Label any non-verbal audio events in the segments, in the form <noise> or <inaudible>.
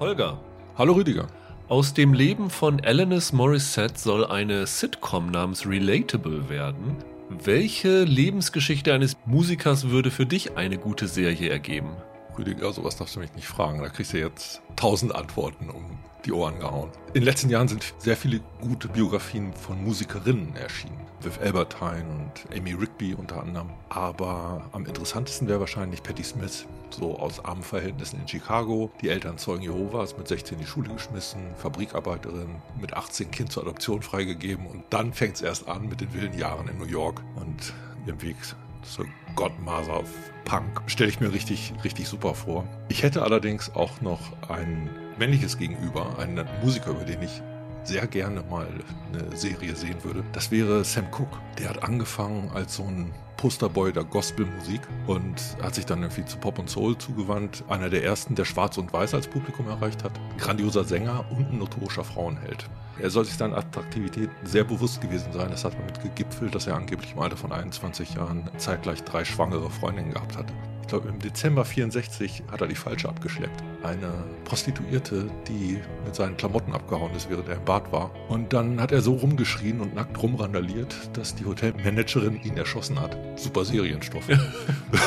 Holger. Hallo Rüdiger. Aus dem Leben von Alanis Morissette soll eine Sitcom namens Relatable werden. Welche Lebensgeschichte eines Musikers würde für dich eine gute Serie ergeben? Rüdiger, sowas darfst du mich nicht fragen. Da kriegst du jetzt tausend Antworten um die Ohren gehauen. In den letzten Jahren sind sehr viele gute Biografien von Musikerinnen erschienen. Viv Albertine und Amy Rigby unter anderem. Aber am interessantesten wäre wahrscheinlich Patti Smith, so aus armen Verhältnissen in Chicago. Die Eltern Zeugen Jehovas, mit 16 in die Schule geschmissen, Fabrikarbeiterin, mit 18 Kind zur Adoption freigegeben und dann fängt es erst an mit den wilden Jahren in New York und ihrem Weg zur Godmother of Punk. Stelle ich mir richtig, richtig super vor. Ich hätte allerdings auch noch ein männliches Gegenüber, einen Musiker, über den ich sehr gerne mal eine Serie sehen würde, das wäre Sam Cooke. Der hat angefangen als so ein Posterboy der Gospelmusik und hat sich dann irgendwie zu Pop und Soul zugewandt. Einer der ersten, der Schwarz und Weiß als Publikum erreicht hat. Grandioser Sänger und ein notorischer Frauenheld. Er soll sich seiner Attraktivität sehr bewusst gewesen sein. Das hat damit gegipfelt, dass er angeblich im Alter von 21 Jahren zeitgleich drei schwangere Freundinnen gehabt hatte ich glaube im Dezember 64 hat er die falsche abgeschleppt. Eine Prostituierte, die mit seinen Klamotten abgehauen ist, während er im Bad war. Und dann hat er so rumgeschrien und nackt rumrandaliert, dass die Hotelmanagerin ihn erschossen hat. Super Serienstoff.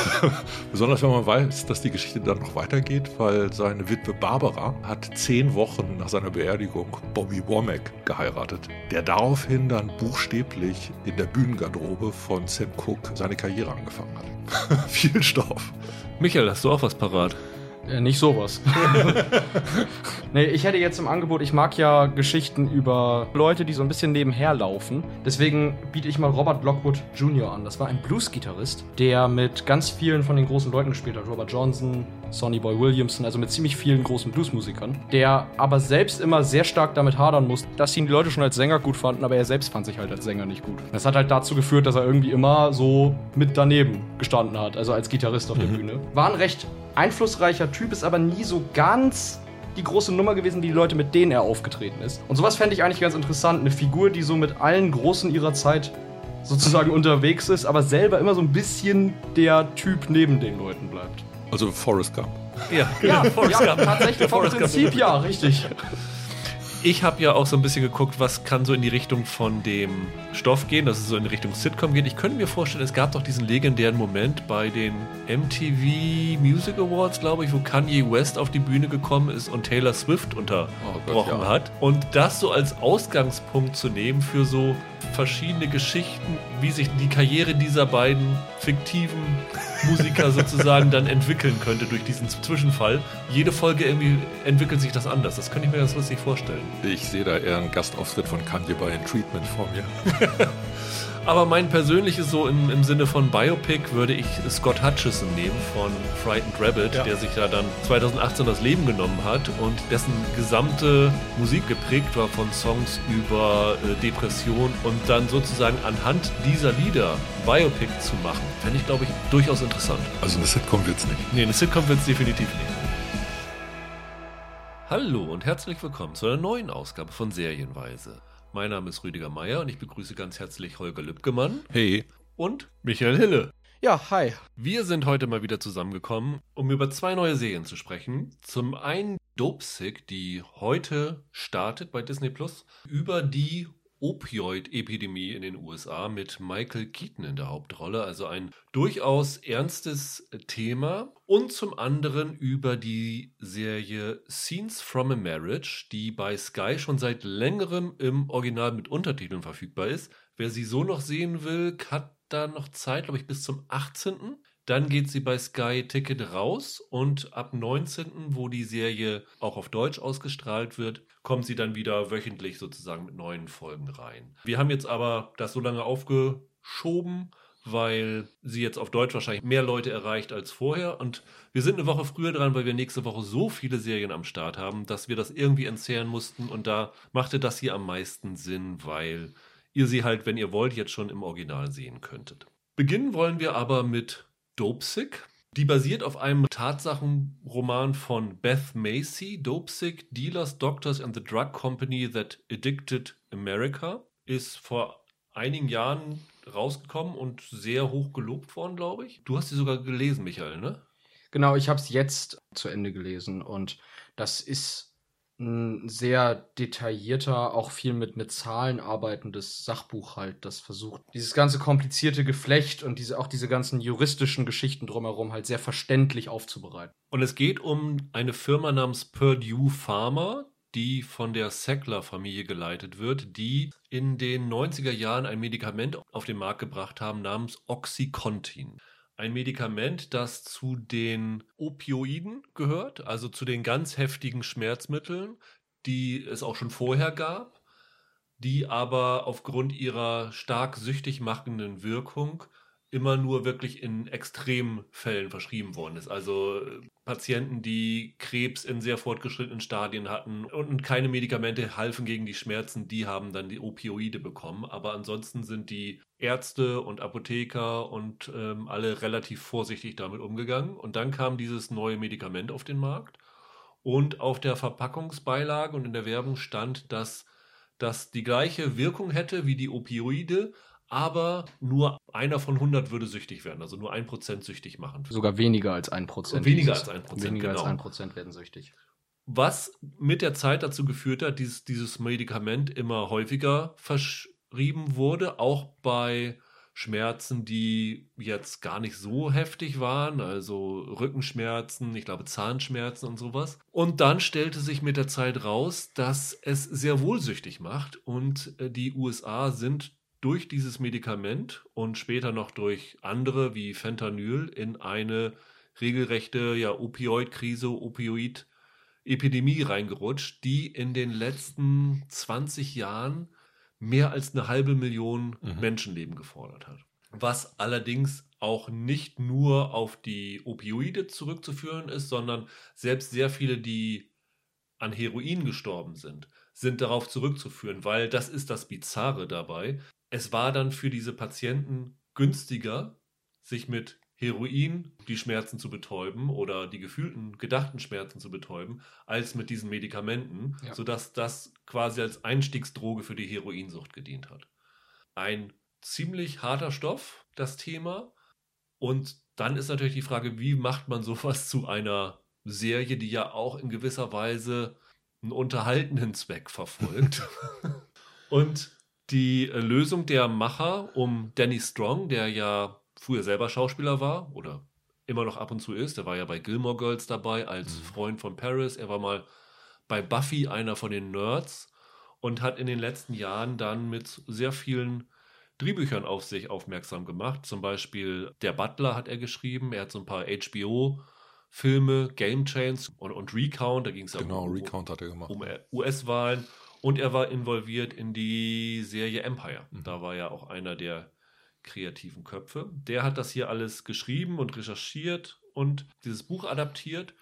<laughs> Besonders wenn man weiß, dass die Geschichte dann noch weitergeht, weil seine Witwe Barbara hat zehn Wochen nach seiner Beerdigung Bobby Womack geheiratet, der daraufhin dann buchstäblich in der Bühnengarderobe von Sam Cooke seine Karriere angefangen hat. <laughs> Viel Stoff. Michael, hast du auch was parat? Äh, nicht sowas. <laughs> nee, ich hätte jetzt im Angebot, ich mag ja Geschichten über Leute, die so ein bisschen nebenher laufen. Deswegen biete ich mal Robert Lockwood Jr. an. Das war ein Blues-Gitarrist, der mit ganz vielen von den großen Leuten gespielt hat. Robert Johnson, Sonny Boy Williamson, also mit ziemlich vielen großen Bluesmusikern. Der aber selbst immer sehr stark damit hadern muss, dass ihn die Leute schon als Sänger gut fanden, aber er selbst fand sich halt als Sänger nicht gut. Das hat halt dazu geführt, dass er irgendwie immer so mit daneben gestanden hat, also als Gitarrist auf der mhm. <laughs> Bühne. War ein recht einflussreicher Typ, ist aber nie so ganz die große Nummer gewesen, die Leute, mit denen er aufgetreten ist. Und sowas fände ich eigentlich ganz interessant. Eine Figur, die so mit allen Großen ihrer Zeit sozusagen <laughs> unterwegs ist, aber selber immer so ein bisschen der Typ neben den Leuten bleibt. Also Forrest Gump. Ja, ja, <laughs> Forrest ja, Gump. tatsächlich vom Prinzip ja, richtig. Ich habe ja auch so ein bisschen geguckt, was kann so in die Richtung von dem Stoff gehen, dass es so in Richtung Sitcom geht. Ich könnte mir vorstellen, es gab doch diesen legendären Moment bei den MTV Music Awards, glaube ich, wo Kanye West auf die Bühne gekommen ist und Taylor Swift unterbrochen oh Gott, ja. hat. Und das so als Ausgangspunkt zu nehmen für so verschiedene Geschichten, wie sich die Karriere dieser beiden fiktiven Musiker sozusagen dann entwickeln könnte durch diesen Zwischenfall. Jede Folge irgendwie entwickelt sich das anders. Das könnte ich mir ganz lustig vorstellen. Ich sehe da eher einen Gastauftritt von Kanye bei Treatment vor mir. <laughs> Aber mein persönliches so im, im Sinne von Biopic würde ich Scott Hutchison nehmen von Frightened Rabbit, ja. der sich ja dann 2018 das Leben genommen hat und dessen gesamte Musik geprägt war von Songs über äh, Depression und dann sozusagen anhand dieser Lieder Biopic zu machen, fände ich, glaube ich, durchaus interessant. Also eine Sitcom wird es nicht. Nee, eine Sitcom wird es definitiv nicht. Hallo und herzlich willkommen zu einer neuen Ausgabe von Serienweise. Mein Name ist Rüdiger Meier und ich begrüße ganz herzlich Holger Lübgemann. Hey. Und Michael Hille. Ja, hi. Wir sind heute mal wieder zusammengekommen, um über zwei neue Serien zu sprechen. Zum einen Dopesick, die heute startet bei Disney Plus, über die Opioid-Epidemie in den USA mit Michael Keaton in der Hauptrolle, also ein durchaus ernstes Thema. Und zum anderen über die Serie Scenes from a Marriage, die bei Sky schon seit längerem im Original mit Untertiteln verfügbar ist. Wer sie so noch sehen will, hat da noch Zeit, glaube ich, bis zum 18. Dann geht sie bei Sky Ticket raus und ab 19., wo die Serie auch auf Deutsch ausgestrahlt wird, kommt sie dann wieder wöchentlich sozusagen mit neuen Folgen rein. Wir haben jetzt aber das so lange aufgeschoben, weil sie jetzt auf Deutsch wahrscheinlich mehr Leute erreicht als vorher. Und wir sind eine Woche früher dran, weil wir nächste Woche so viele Serien am Start haben, dass wir das irgendwie entzehren mussten. Und da machte das hier am meisten Sinn, weil ihr sie halt, wenn ihr wollt, jetzt schon im Original sehen könntet. Beginnen wollen wir aber mit Dopesick. Die basiert auf einem Tatsachenroman von Beth Macy, Dopesick, Dealers, Doctors and the Drug Company That Addicted America. Ist vor einigen Jahren rausgekommen und sehr hoch gelobt worden, glaube ich. Du hast sie sogar gelesen, Michael, ne? Genau, ich habe es jetzt zu Ende gelesen und Das ist ein sehr detaillierter, auch viel mit, mit Zahlen arbeitendes Sachbuch halt, das versucht, dieses ganze komplizierte Geflecht und diese, auch diese ganzen juristischen Geschichten drumherum halt sehr verständlich aufzubereiten. Und es geht um eine Firma namens Purdue Pharma, die von der Sackler-Familie geleitet wird, die in den 90er Jahren ein Medikament auf den Markt gebracht haben namens Oxycontin. Ein Medikament, das zu den Opioiden gehört, also zu den ganz heftigen Schmerzmitteln, die es auch schon vorher gab, die aber aufgrund ihrer stark süchtig machenden Wirkung immer nur wirklich in Extremfällen verschrieben worden ist. Also äh, Patienten, die Krebs in sehr fortgeschrittenen Stadien hatten und keine Medikamente halfen gegen die Schmerzen, die haben dann die Opioide bekommen. Aber ansonsten sind die Ärzte und Apotheker und ähm, alle relativ vorsichtig damit umgegangen. Und dann kam dieses neue Medikament auf den Markt. Und auf der Verpackungsbeilage und in der Werbung stand, dass das die gleiche Wirkung hätte wie die Opioide, aber nur einer von 100 würde süchtig werden, also nur ein Prozent süchtig machen. Sogar weniger als ein Prozent. Weniger als ein Prozent, Weniger genau. als ein Prozent werden süchtig. Was mit der Zeit dazu geführt hat, dass dieses Medikament immer häufiger verschrieben wurde, auch bei Schmerzen, die jetzt gar nicht so heftig waren, also Rückenschmerzen, ich glaube Zahnschmerzen und sowas. Und dann stellte sich mit der Zeit raus, dass es sehr wohlsüchtig macht und äh, die USA sind durch dieses Medikament und später noch durch andere wie Fentanyl in eine regelrechte ja, Opioid-Krise, Opioid-Epidemie reingerutscht, die in den letzten 20 Jahren mehr als eine halbe Million Mhm. Menschenleben gefordert hat. Was allerdings auch nicht nur auf die Opioide zurückzuführen ist, sondern selbst sehr viele, die an Heroin gestorben sind, sind darauf zurückzuführen, weil das ist das Bizarre dabei. Es war dann für diese Patienten günstiger, sich mit Heroin die Schmerzen zu betäuben oder die gefühlten, gedachten Schmerzen zu betäuben, als mit diesen Medikamenten, Ja. sodass das quasi als Einstiegsdroge für die Heroinsucht gedient hat. Ein ziemlich harter Stoff, das Thema. Und dann ist natürlich die Frage, wie macht man sowas zu einer Serie, die ja auch in gewisser Weise einen unterhaltenden Zweck verfolgt. <laughs> Und die äh, Lösung der Macher um Danny Strong, der ja früher selber Schauspieler war oder immer noch ab und zu ist, der war ja bei Gilmore Girls dabei als Mhm. Freund von Paris, er war mal bei Buffy einer von den Nerds und hat in den letzten Jahren dann mit sehr vielen Drehbüchern auf sich aufmerksam gemacht. Zum Beispiel Der Butler hat er geschrieben, er hat so ein paar HBO-Filme, Game Chains und, und Recount, da ging es ja Genau, um, Recount hat er gemacht. um US-Wahlen und er war involviert in die Serie Empire. Mhm. Da war er auch einer der kreativen Köpfe. Der hat das hier alles geschrieben und recherchiert und dieses Buch adaptiert.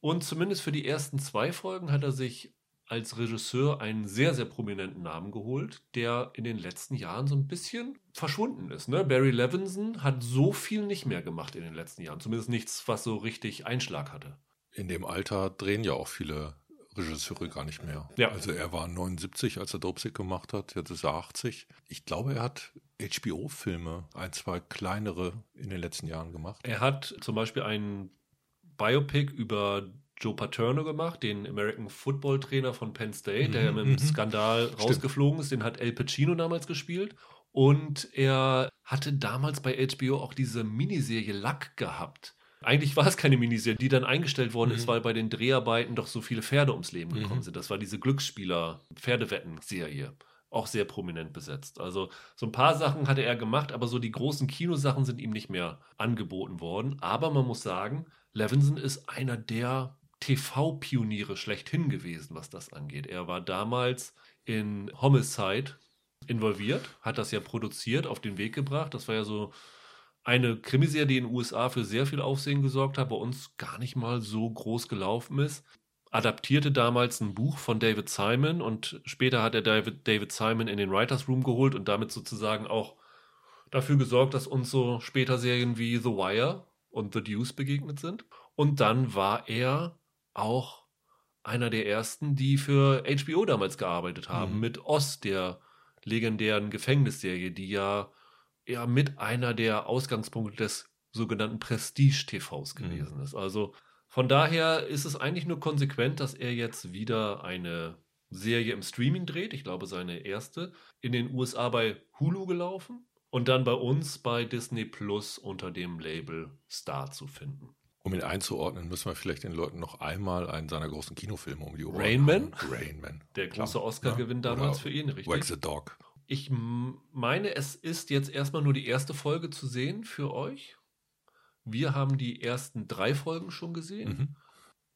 Und zumindest für die ersten zwei Folgen hat er sich als Regisseur einen sehr, sehr prominenten Namen geholt, der in den letzten Jahren so ein bisschen verschwunden ist. Ne? Barry Levinson hat so viel nicht mehr gemacht in den letzten Jahren. Zumindest nichts, was so richtig Einschlag hatte. In dem Alter drehen ja auch viele Regisseure gar nicht mehr. Ja. Also er war 79, als er Dopesick gemacht hat, jetzt ist er 80. Ich glaube, er hat HBO-Filme, ein, zwei kleinere in den letzten Jahren gemacht. Er hat zum Beispiel ein Biopic über Joe Paterno gemacht, den American Football Trainer von Penn State, der ja Mhm, mit einem mhm. Skandal rausgeflogen ist. Den hat El Pacino damals gespielt. Und er hatte damals bei HBO auch diese Miniserie Luck gehabt. Eigentlich war es keine Miniserie, die dann eingestellt worden Mhm. ist, weil bei den Dreharbeiten doch so viele Pferde ums Leben gekommen Mhm. sind. Das war diese Glücksspieler-Pferdewetten-Serie. Auch sehr prominent besetzt. Also so ein paar Sachen hatte er gemacht, aber so die großen Kinosachen sind ihm nicht mehr angeboten worden. Aber man muss sagen, Levinson ist einer der TV-Pioniere schlechthin gewesen, was das angeht. Er war damals in Homicide involviert, hat das ja produziert, auf den Weg gebracht. Das war ja so eine Krimiserie, die in den USA für sehr viel Aufsehen gesorgt hat, bei uns gar nicht mal so groß gelaufen ist. Adaptierte damals ein Buch von David Simon und später hat er David, David Simon in den Writers Room geholt und damit sozusagen auch dafür gesorgt, dass uns so später Serien wie The Wire und The Deuce begegnet sind. Und dann war er auch einer der ersten, die für HBO damals gearbeitet haben, Mhm. mit Oz, der legendären Gefängnisserie, die ja, ja mit einer der Ausgangspunkte des sogenannten Prestige-TVs Mhm. gewesen ist. Also Von daher ist es eigentlich nur konsequent, dass er jetzt wieder eine Serie im Streaming dreht. Ich glaube, seine erste. In den USA bei Hulu gelaufen und dann bei uns bei Disney Plus unter dem Label Star zu finden. Um ihn einzuordnen, müssen wir vielleicht den Leuten noch einmal einen seiner großen Kinofilme um die Ohren Rain Man? Rain Man. Der große Oscar-Gewinn ja. damals für ihn, richtig? Wag the Dog. Ich meine, es ist jetzt erstmal nur die erste Folge zu sehen für euch. Wir haben die ersten drei Folgen schon gesehen. Mhm.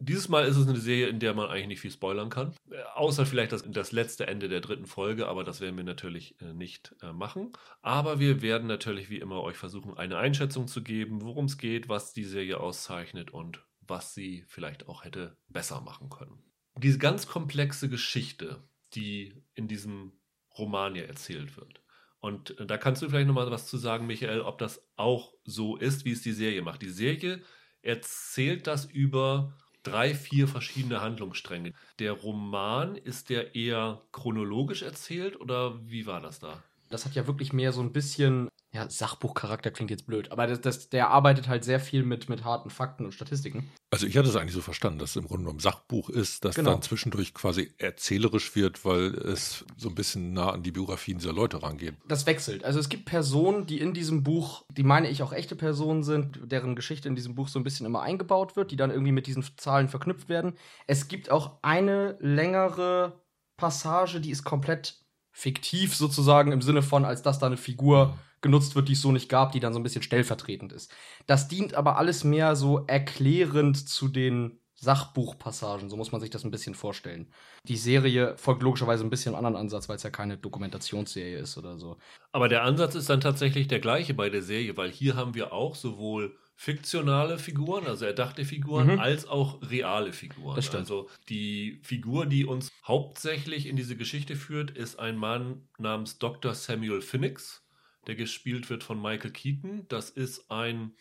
Dieses Mal ist es eine Serie, in der man eigentlich nicht viel spoilern kann. Außer vielleicht das, das letzte Ende der dritten Folge, aber das werden wir natürlich äh, nicht äh, machen. Aber wir werden natürlich wie immer euch versuchen, eine Einschätzung zu geben, worum es geht, was die Serie auszeichnet und was sie vielleicht auch hätte besser machen können. Diese ganz komplexe Geschichte, die in diesem Roman ja erzählt wird. Und äh, da kannst du vielleicht nochmal was zu sagen, Michael, ob das auch so ist, wie es die Serie macht. Die Serie erzählt das über drei, vier verschiedene Handlungsstränge. Der Roman, ist der eher chronologisch erzählt oder wie war das da? Das hat ja wirklich mehr so ein bisschen ja, Sachbuchcharakter klingt jetzt blöd, aber das, das, der arbeitet halt sehr viel mit, mit harten Fakten und Statistiken. Also ich hatte es eigentlich so verstanden, dass es im Grunde genommen Sachbuch ist, das genau. dann zwischendurch quasi erzählerisch wird, weil es so ein bisschen nah an die Biografien dieser Leute rangeht. Das wechselt. Also es gibt Personen, die in diesem Buch, die meine ich auch echte Personen sind, deren Geschichte in diesem Buch so ein bisschen immer eingebaut wird, die dann irgendwie mit diesen Zahlen verknüpft werden. Es gibt auch eine längere Passage, die ist komplett fiktiv sozusagen im Sinne von, als dass da eine Figur mhm genutzt wird, die es so nicht gab, die dann so ein bisschen stellvertretend ist. Das dient aber alles mehr so erklärend zu den Sachbuchpassagen, so muss man sich das ein bisschen vorstellen. Die Serie folgt logischerweise ein bisschen einen anderen Ansatz, weil es ja keine Dokumentationsserie ist oder so. Aber der Ansatz ist dann tatsächlich der gleiche bei der Serie, weil hier haben wir auch sowohl fiktionale Figuren, also erdachte Figuren, mhm. als auch reale Figuren. Das stimmt. Also die Figur, die uns hauptsächlich in diese Geschichte führt, ist ein Mann namens Dr. Samuel Phoenix der gespielt wird von Michael Keaton. Das ist ein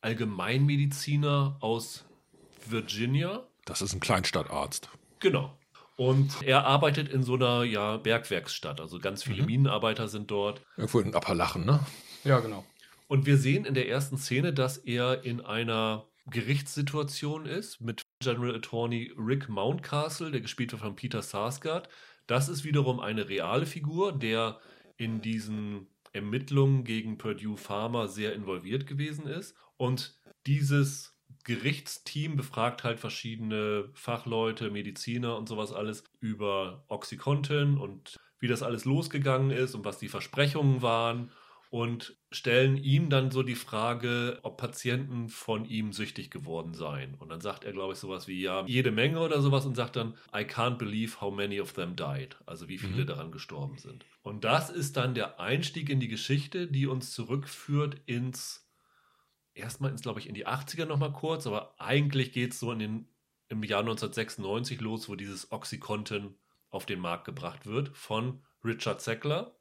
Allgemeinmediziner aus Virginia. Das ist ein Kleinstadtarzt. Genau. Und er arbeitet in so einer ja, Bergwerksstadt. Also ganz viele mhm. Minenarbeiter sind dort. Irgendwo in Appalachen, ne? Ja, genau. Und wir sehen in der ersten Szene, dass er in einer Gerichtssituation ist mit General Attorney Rick Mountcastle, der gespielt wird von Peter Sarsgaard. Das ist wiederum eine reale Figur, der in diesen Ermittlungen gegen Purdue Pharma sehr involviert gewesen ist. Und dieses Gerichtsteam befragt halt verschiedene Fachleute, Mediziner und sowas alles über Oxycontin und wie das alles losgegangen ist und was die Versprechungen waren und stellen ihm dann so die Frage, ob Patienten von ihm süchtig geworden seien. Und dann sagt er, glaube ich, sowas wie, ja, jede Menge oder sowas und sagt dann, I can't believe how many of them died. Also wie viele mhm. daran gestorben sind. Und das ist dann der Einstieg in die Geschichte, die uns zurückführt ins, erstmal ins, glaube ich, in die 80er nochmal kurz, aber eigentlich geht es so in den, im Jahr 1996 los, wo dieses Oxycontin auf den Markt gebracht wird von Richard Sackler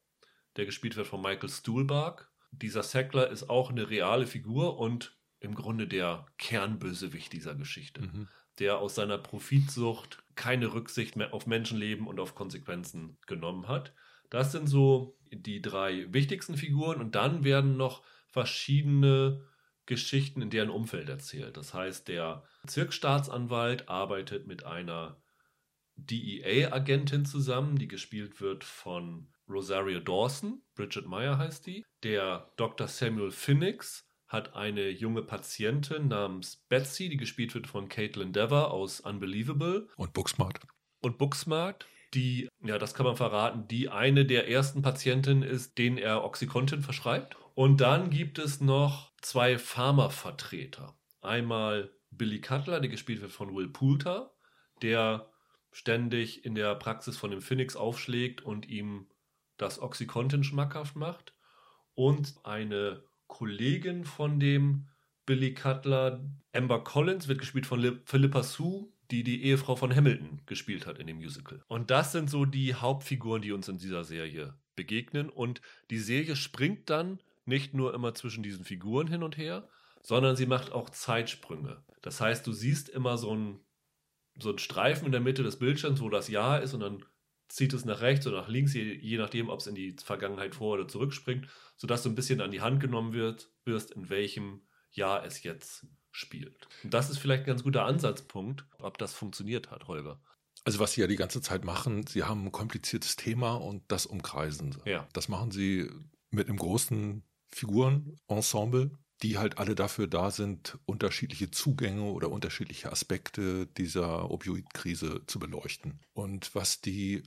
der gespielt wird von Michael Stuhlbarg. Dieser Sackler ist auch eine reale Figur und im Grunde der Kernbösewicht dieser Geschichte, mhm. der aus seiner Profitsucht keine Rücksicht mehr auf Menschenleben und auf Konsequenzen genommen hat. Das sind so die drei wichtigsten Figuren und dann werden noch verschiedene Geschichten in deren Umfeld erzählt. Das heißt, der Bezirksstaatsanwalt arbeitet mit einer DEA-Agentin zusammen, die gespielt wird von Rosario Dawson, Bridget Meyer heißt die. Der Dr. Samuel Phoenix hat eine junge Patientin namens Betsy, die gespielt wird von Caitlin Dever aus Unbelievable. Und Booksmart. Und Booksmart, die, ja, das kann man verraten, die eine der ersten Patientinnen ist, denen er Oxycontin verschreibt. Und dann gibt es noch zwei Pharmavertreter. Einmal Billy Cutler, der gespielt wird von Will Poulter, der ständig in der Praxis von dem Phoenix aufschlägt und ihm das Oxycontin schmackhaft macht. Und eine Kollegin von dem Billy Cutler, Amber Collins, wird gespielt von Philippa Sue, die die Ehefrau von Hamilton gespielt hat in dem Musical. Und das sind so die Hauptfiguren, die uns in dieser Serie begegnen. Und die Serie springt dann nicht nur immer zwischen diesen Figuren hin und her, sondern sie macht auch Zeitsprünge. Das heißt, du siehst immer so einen so einen Streifen in der Mitte des Bildschirms, wo das Jahr ist und dann zieht es nach rechts oder nach links, je, je nachdem, ob es in die Vergangenheit vor- oder zurückspringt, sodass du ein bisschen an die Hand genommen wird, wirst, in welchem Jahr es jetzt spielt. Und das ist vielleicht ein ganz guter Ansatzpunkt, ob das funktioniert hat, Holger. Also was sie ja die ganze Zeit machen, sie haben ein kompliziertes Thema und das umkreisen sie. Ja. Das machen sie mit einem großen Figurenensemble, die halt alle dafür da sind, unterschiedliche Zugänge oder unterschiedliche Aspekte dieser Opioidkrise zu beleuchten. Und was die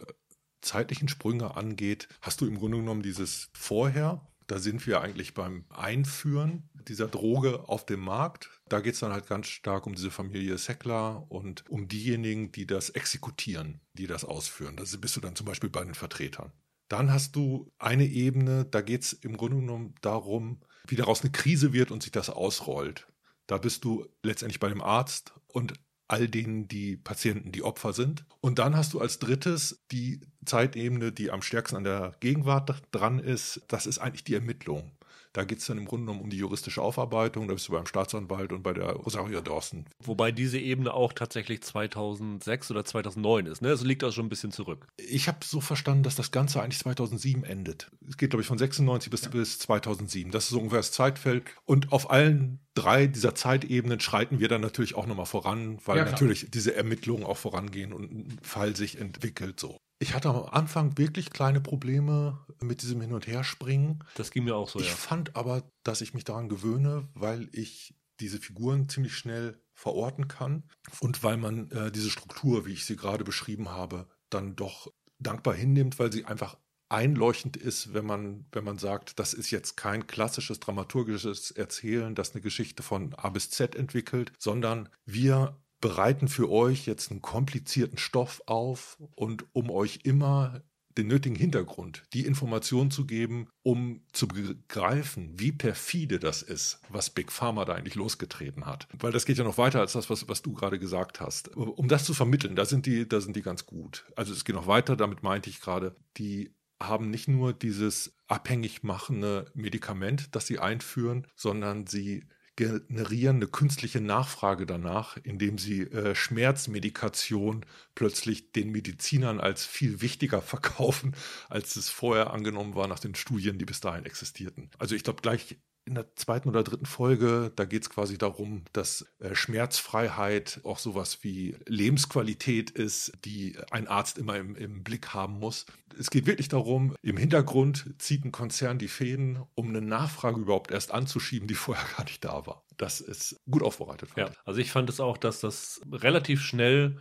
zeitlichen Sprünge angeht, hast du im Grunde genommen dieses Vorher. Da sind wir eigentlich beim Einführen dieser Droge auf dem Markt. Da geht es dann halt ganz stark um diese Familie Seckler und um diejenigen, die das exekutieren, die das ausführen. Da bist du dann zum Beispiel bei den Vertretern. Dann hast du eine Ebene, da geht es im Grunde genommen darum, wie daraus eine Krise wird und sich das ausrollt. Da bist du letztendlich bei dem Arzt und all denen, die Patienten, die Opfer sind. Und dann hast du als drittes die Zeitebene, die am stärksten an der Gegenwart dran ist. Das ist eigentlich die Ermittlung. Da geht es dann im Grunde genommen um die juristische Aufarbeitung. Da bist du beim Staatsanwalt und bei der Rosario Dawson. Wobei diese Ebene auch tatsächlich 2006 oder 2009 ist. Ne? Also liegt auch schon ein bisschen zurück. Ich habe so verstanden, dass das Ganze eigentlich 2007 endet. Es geht, glaube ich, von 96 bis, ja. bis 2007. Das ist so ungefähr das Zeitfeld. Und auf allen drei dieser Zeitebenen schreiten wir dann natürlich auch nochmal voran, weil ja, natürlich diese Ermittlungen auch vorangehen und ein Fall sich entwickelt so. Ich hatte am Anfang wirklich kleine Probleme mit diesem Hin- und Herspringen. Das ging mir auch so, ich ja. Ich fand aber, dass ich mich daran gewöhne, weil ich diese Figuren ziemlich schnell verorten kann und weil man äh, diese Struktur, wie ich sie gerade beschrieben habe, dann doch dankbar hinnimmt, weil sie einfach einleuchtend ist, wenn man, wenn man sagt, das ist jetzt kein klassisches dramaturgisches Erzählen, das eine Geschichte von A bis Z entwickelt, sondern wir bereiten für euch jetzt einen komplizierten Stoff auf und um euch immer den nötigen Hintergrund, die Information zu geben, um zu begreifen, wie perfide das ist, was Big Pharma da eigentlich losgetreten hat. Weil das geht ja noch weiter als das, was, was du gerade gesagt hast. Um das zu vermitteln, da sind die, da sind die ganz gut. Also es geht noch weiter, damit meinte ich gerade, die haben nicht nur dieses abhängig machende Medikament, das sie einführen, sondern sie generieren eine künstliche Nachfrage danach, indem sie äh, Schmerzmedikation plötzlich den Medizinern als viel wichtiger <laughs> verkaufen, als es vorher angenommen war nach den Studien, die bis dahin existierten. Also ich glaube, gleich in der zweiten oder dritten Folge, da geht es quasi darum, dass äh, Schmerzfreiheit auch sowas wie Lebensqualität ist, die ein Arzt immer im, im, Blick haben muss. Es geht wirklich darum, im Hintergrund zieht ein Konzern die Fäden, um eine Nachfrage überhaupt erst anzuschieben, die vorher <laughs> gar nicht da war. Das ist gut aufbereitet. Ja, also ich fand es auch, dass das relativ schnell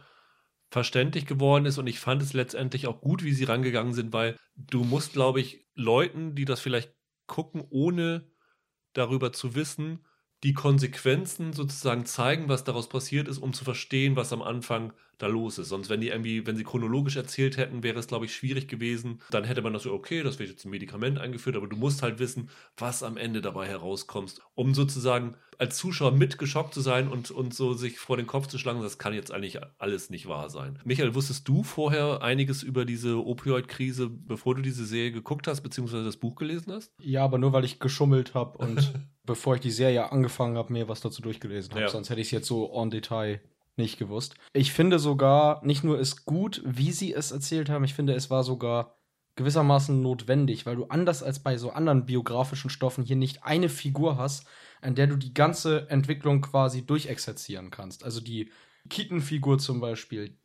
verständlich geworden ist und ich fand es letztendlich auch gut, wie sie rangegangen sind, weil du musst, glaube ich, Leuten, die das vielleicht gucken, ohne darüber zu wissen, die Konsequenzen sozusagen zeigen, was daraus passiert ist, um zu verstehen, was am Anfang da los ist. Sonst, wenn die irgendwie, wenn sie chronologisch erzählt hätten, wäre es, glaube ich, schwierig gewesen. Dann hätte man das so, okay, das wird jetzt ein Medikament eingeführt, aber du musst halt wissen, was am Ende dabei herauskommt, um sozusagen als Zuschauer mitgeschockt zu sein und, und so sich vor den Kopf zu schlagen, das kann jetzt eigentlich alles nicht wahr sein. Michael, wusstest du vorher einiges über diese Opioid-Krise, bevor du diese Serie geguckt hast, beziehungsweise das Buch gelesen hast? Ja, aber nur weil ich geschummelt habe und <laughs> bevor ich die Serie angefangen habe, mir was dazu durchgelesen habe. Ja. Sonst hätte ich es jetzt so en Detail nicht gewusst. Ich finde sogar, nicht nur ist gut, wie sie es erzählt haben, ich finde, es war sogar gewissermaßen notwendig, weil du anders als bei so anderen biografischen Stoffen hier nicht eine Figur hast, an der du die ganze Entwicklung quasi durchexerzieren kannst. Also die Keaton-Figur zum Beispiel,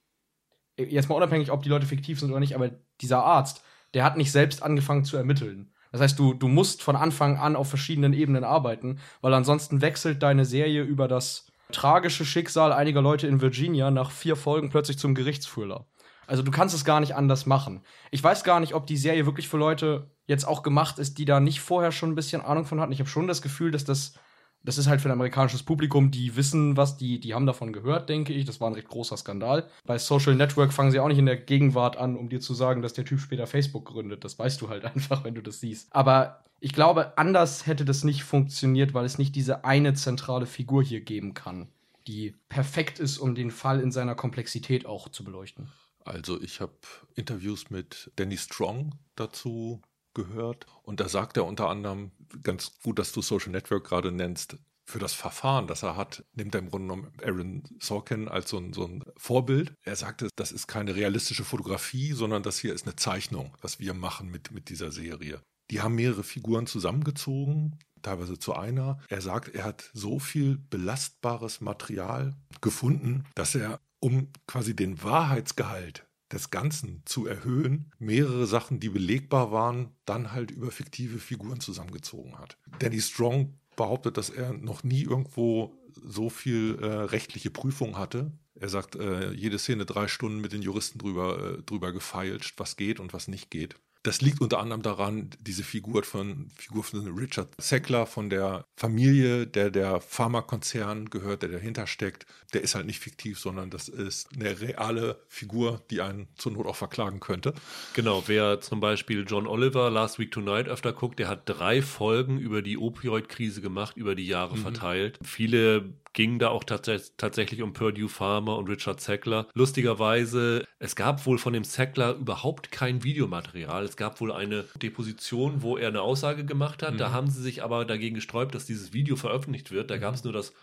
jetzt mal unabhängig, ob die Leute fiktiv sind oder nicht, aber dieser Arzt, der hat nicht selbst angefangen zu ermitteln. Das heißt, du, du musst von Anfang an auf verschiedenen Ebenen arbeiten, weil ansonsten wechselt deine Serie über das tragische Schicksal einiger Leute in Virginia nach vier Folgen plötzlich zum Gerichtsführer. Also du kannst es gar nicht anders machen. Ich weiß gar nicht, ob die Serie wirklich für Leute jetzt auch gemacht ist, die da nicht vorher schon ein bisschen Ahnung von hatten. Ich habe schon das Gefühl, dass das das ist halt für ein amerikanisches Publikum, die wissen was, die, die haben davon gehört, denke ich. Das war ein recht großer Skandal. Bei Social Network fangen sie auch nicht in der Gegenwart an, um dir zu sagen, dass der Typ später Facebook gründet. Das weißt du halt <laughs> einfach, wenn du das siehst. Aber ich glaube, anders hätte das nicht funktioniert, weil es nicht diese eine zentrale Figur hier geben kann, die perfekt ist, um den Fall in seiner Komplexität auch zu beleuchten. Also ich habe Interviews mit Danny Strong dazu gehört. Und da sagt er unter anderem, ganz gut, dass du Social Network gerade nennst, für das Verfahren, das er hat, nimmt er im Grunde genommen Aaron Sorkin als so ein, so ein Vorbild. Er sagte, das ist keine realistische Fotografie, sondern das hier ist eine Zeichnung, was wir machen mit, mit dieser Serie. Die haben mehrere Figuren zusammengezogen. teilweise zu einer. Er sagt, er hat so viel belastbares Material gefunden, dass er, um quasi den Wahrheitsgehalt des Ganzen zu erhöhen, mehrere Sachen, die belegbar waren, dann halt über fiktive Figuren zusammengezogen hat. Danny Strong behauptet, dass er noch nie irgendwo so viel äh, rechtliche Prüfung hatte. Er sagt, äh, jede Szene drei Stunden mit den Juristen drüber, äh, drüber gefeilscht, was geht und was nicht geht. Das liegt unter anderem daran, diese Figur von, Figur von Richard Sackler, von der Familie, der der Pharmakonzern gehört, der dahinter steckt, der ist halt nicht fiktiv, sondern das ist eine reale Figur, die einen zur Not auch verklagen könnte. Genau, wer zum Beispiel John Oliver Last Week Tonight öfter guckt, der hat drei Folgen über die Opioid-Krise gemacht, über die Jahre mhm. verteilt. Viele ging da auch tats tatsächlich um Purdue Farmer und Richard Sackler. Lustigerweise, es gab wohl von dem Sackler überhaupt kein Videomaterial. Es gab wohl eine Deposition, wo er eine Aussage gemacht hat. Mhm. Da haben sie sich aber dagegen gesträubt, dass dieses Video veröffentlicht wird. Da gab es nur das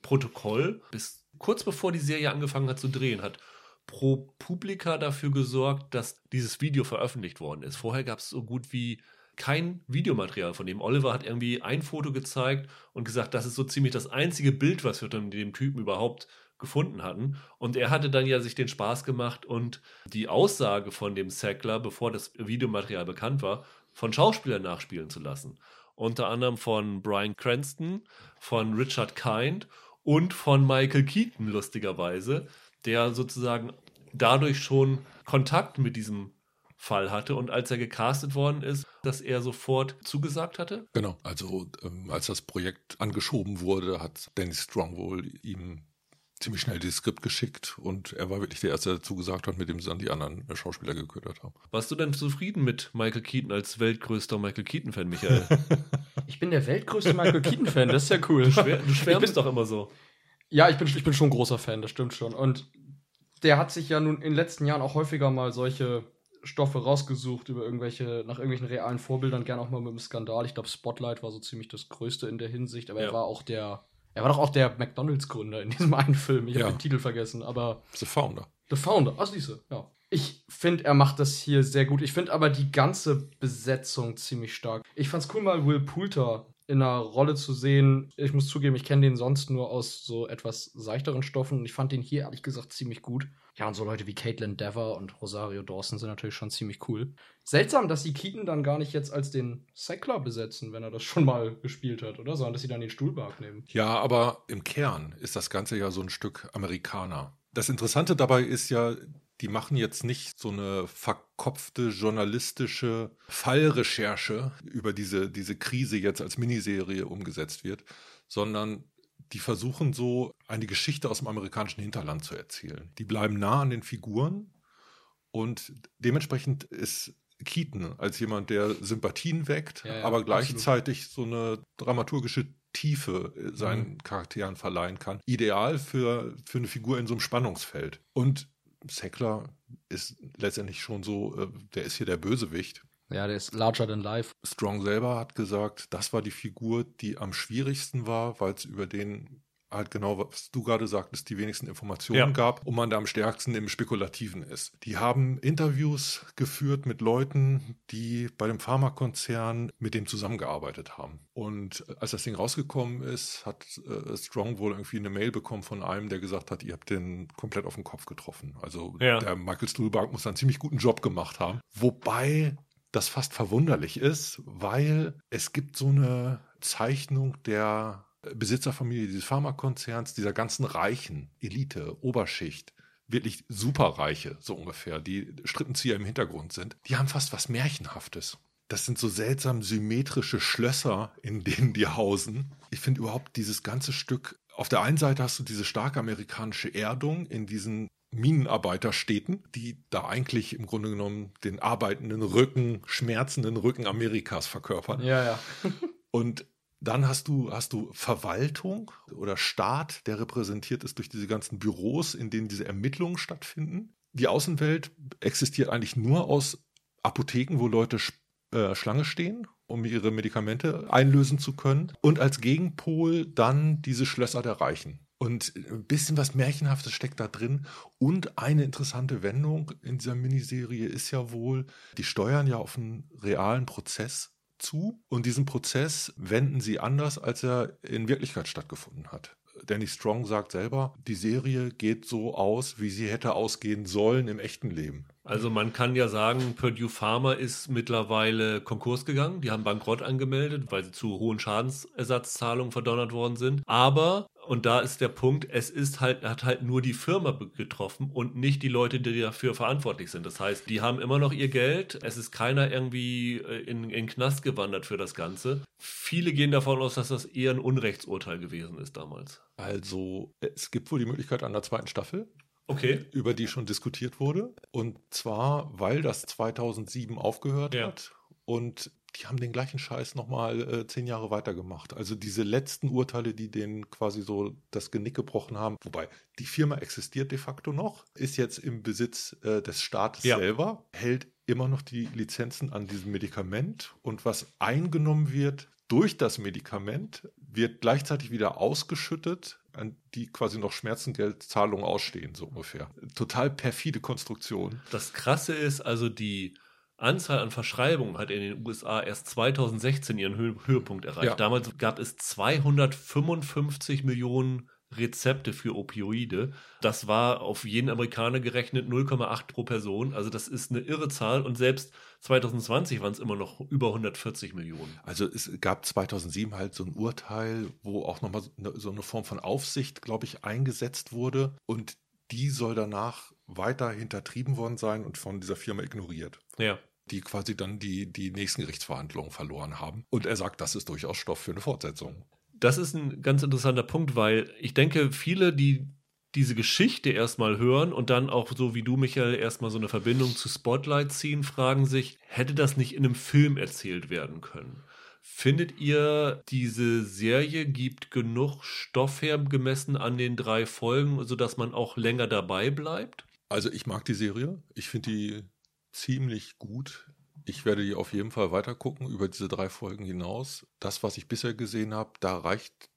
Protokoll. Bis kurz bevor die Serie angefangen hat zu drehen, hat Pro Publica dafür gesorgt, dass dieses Video veröffentlicht worden ist. Vorher gab es so gut wie kein Videomaterial von dem. Oliver hat irgendwie ein Foto gezeigt und gesagt, das ist so ziemlich das einzige Bild, was wir von dem Typen überhaupt gefunden hatten. Und er hatte dann ja sich den Spaß gemacht und die Aussage von dem Sackler, bevor das Videomaterial bekannt war, von Schauspielern nachspielen zu lassen. Unter anderem von Brian Cranston, von Richard Kind und von Michael Keaton, lustigerweise, der sozusagen dadurch schon Kontakt mit diesem Fall hatte und als er gecastet worden ist, dass er sofort zugesagt hatte? Genau, also ähm, als das Projekt angeschoben wurde, hat Danny Strong wohl ihm ziemlich schnell das Skript geschickt und er war wirklich der Erste, der zugesagt hat, mit dem sie dann die anderen Schauspieler geködert haben. Warst du denn zufrieden mit Michael Keaton als weltgrößter Michael Keaton-Fan, Michael? <laughs> ich bin der weltgrößte Michael Keaton-Fan, das ist ja cool. Du, schwär, du schwärmst doch immer so. Ja, ich bin, ich bin schon ein großer Fan, das stimmt schon. Und der hat sich ja nun in den letzten Jahren auch häufiger mal solche Stoffe rausgesucht über irgendwelche, nach irgendwelchen realen Vorbildern, gern auch mal mit einem Skandal. Ich glaube, Spotlight war so ziemlich das Größte in der Hinsicht, aber ja. er war auch der, er war doch auch der McDonalds-Gründer in diesem <laughs> einen Film. Ich ja. habe den Titel vergessen, aber. The Founder. The Founder, ach, diese, ja. Ich finde, er macht das hier sehr gut. Ich finde aber die ganze Besetzung ziemlich stark. Ich fand's cool, mal Will Poulter in einer Rolle zu sehen. Ich muss zugeben, ich kenne den sonst nur aus so etwas seichteren Stoffen und ich fand den hier ehrlich gesagt ziemlich gut. Ja, und so Leute wie Caitlin Dever und Rosario Dawson sind natürlich schon ziemlich cool. Seltsam, dass sie Keaton dann gar nicht jetzt als den Sackler besetzen, wenn er das schon mal gespielt hat, oder? Sondern dass sie dann den Stuhlbark nehmen. Ja, aber im Kern ist das Ganze ja so ein Stück Amerikaner. Das Interessante dabei ist ja, die machen jetzt nicht so eine verkopfte journalistische Fallrecherche über diese, diese Krise jetzt als Miniserie umgesetzt wird, sondern die versuchen so eine Geschichte aus dem amerikanischen Hinterland zu erzählen. Die bleiben nah an den Figuren und dementsprechend ist Keaton als jemand, der Sympathien weckt, ja, ja, aber gleichzeitig absolut. so eine dramaturgische Tiefe seinen mhm. Charakteren verleihen kann. Ideal für, für eine Figur in so einem Spannungsfeld. Und Sackler ist letztendlich schon so, äh, der ist hier der Bösewicht. Ja, der ist larger than life. Strong selber hat gesagt, das war die Figur, die am schwierigsten war, weil es über den halt genau, was du gerade sagtest, die wenigsten Informationen ja. gab und man da am stärksten im Spekulativen ist. Die haben Interviews geführt mit Leuten, die bei dem Pharmakonzern mit dem zusammengearbeitet haben. Und als das Ding rausgekommen ist, hat äh, Strong wohl irgendwie eine Mail bekommen von einem, der gesagt hat, ihr habt den komplett auf den Kopf getroffen. Also ja. der Michael Stuhlbarg muss einen ziemlich guten Job gemacht haben. Wobei das fast verwunderlich ist, weil es gibt so eine Zeichnung der Besitzerfamilie dieses Pharmakonzerns, dieser ganzen reichen Elite, Oberschicht, wirklich superreiche, so ungefähr, die Strippenzieher im Hintergrund sind, die haben fast was Märchenhaftes. Das sind so seltsam symmetrische Schlösser, in denen die hausen. Ich finde überhaupt dieses ganze Stück, auf der einen Seite hast du diese starke amerikanische Erdung in diesen Minenarbeiterstädten, die da eigentlich im Grunde genommen den arbeitenden Rücken, schmerzenden Rücken Amerikas verkörpern. Ja, ja. Und dann hast du, hast du Verwaltung oder Staat, der repräsentiert ist durch diese ganzen Büros, in denen diese Ermittlungen stattfinden. Die Außenwelt existiert eigentlich nur aus Apotheken, wo Leute äh, Schlange stehen, um ihre Medikamente einlösen zu können. Und als Gegenpol dann diese Schlösser der Reichen. Und ein bisschen was Märchenhaftes steckt da drin. Und eine interessante Wendung in dieser Miniserie ist ja wohl, die steuern ja auf einen realen Prozess zu und diesen Prozess wenden sie anders, als er in Wirklichkeit stattgefunden hat. Danny Strong sagt selber, die Serie geht so aus, wie sie hätte ausgehen sollen im echten Leben. Also man kann ja sagen, Purdue Pharma ist mittlerweile Konkurs gegangen. Die haben Bankrott angemeldet, weil sie zu hohen Schadensersatzzahlungen verdonnert worden sind. Aber und da ist der Punkt, es ist halt, hat halt nur die Firma getroffen und nicht die Leute, die dafür verantwortlich sind. Das heißt, die haben immer noch ihr Geld. Es ist keiner irgendwie äh, in, in den Knast gewandert für das Ganze. Viele gehen davon aus, dass das eher ein Unrechtsurteil gewesen ist damals. Also, es gibt wohl die Möglichkeit einer zweiten Staffel. Okay. Über die schon diskutiert wurde. Und zwar, weil das 2007 aufgehört ja. hat und die haben den gleichen Scheiß nochmal äh, zehn Jahre weitergemacht. Also diese letzten Urteile, die denen quasi so das Genick gebrochen haben. Wobei, die Firma existiert de facto noch, ist jetzt im Besitz äh, des Staates ja. selber, hält immer noch die Lizenzen an diesem Medikament und was eingenommen wird durch das Medikament, wird gleichzeitig wieder ausgeschüttet an die quasi noch Schmerzengeldzahlungen ausstehen, so ungefähr. Total perfide Konstruktion. Das Krasse ist also die Anzahl an Verschreibungen hat in den USA erst 2016 ihren Hö Höhepunkt erreicht. Ja. Damals gab es 255 Millionen Rezepte für Opioide. Das war auf jeden Amerikaner gerechnet 0,8 pro Person. Also das ist eine irre Zahl und selbst 2020 waren es immer noch über 140 Millionen. Also es gab 2007 halt so ein Urteil, wo auch nochmal so eine Form von Aufsicht, glaube ich, eingesetzt wurde und die soll danach weiter hintertrieben worden sein und von dieser Firma ignoriert. Ja die quasi dann die, die nächsten Gerichtsverhandlungen verloren haben. Und er sagt, das ist durchaus Stoff für eine Fortsetzung. Das ist ein ganz interessanter Punkt, weil ich denke, viele, die diese Geschichte erstmal hören und dann auch so wie du, Michael, erstmal so eine Verbindung zu Spotlight ziehen, fragen sich, hätte das nicht in einem Film erzählt werden können? Findet ihr, diese Serie gibt genug Stoff her, gemessen an den drei Folgen, sodass man auch länger dabei bleibt? Also ich mag die Serie. Ich finde die ziemlich gut. Ich werde die auf jeden Fall weitergucken über diese drei Folgen hinaus. Das, was ich bisher gesehen habe, da reicht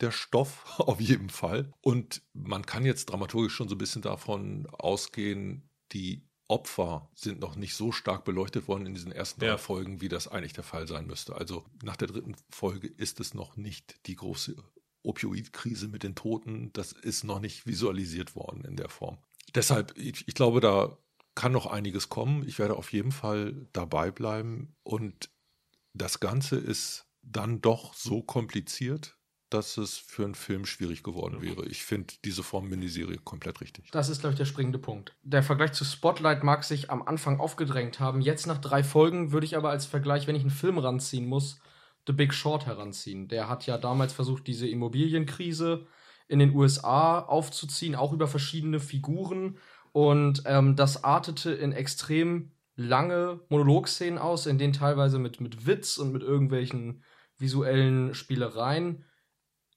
der Stoff <laughs> auf jeden Fall. Und man kann jetzt dramaturgisch schon so ein bisschen davon ausgehen, die Opfer sind noch nicht so stark beleuchtet worden in diesen ersten drei ja. Folgen, wie das eigentlich der Fall sein müsste. Also nach der dritten Folge ist es noch nicht die große Opioidkrise mit den Toten. Das ist noch nicht visualisiert worden in der Form. Deshalb, ich, ich glaube, da kann noch einiges kommen. Ich werde auf jeden Fall dabei bleiben. Und das Ganze ist dann doch so kompliziert, dass es für einen Film schwierig geworden wäre. Ich finde diese Form Miniserie komplett richtig. Das ist, glaube ich, der springende Punkt. Der Vergleich zu Spotlight mag sich am Anfang aufgedrängt haben. Jetzt nach drei Folgen würde ich aber als Vergleich, wenn ich einen Film ranziehen muss, The Big Short heranziehen. Der hat ja damals versucht, diese Immobilienkrise in den USA aufzuziehen, auch über verschiedene Figuren und ähm, das artete in extrem lange Monologszenen aus, in denen teilweise mit, mit Witz und mit irgendwelchen visuellen Spielereien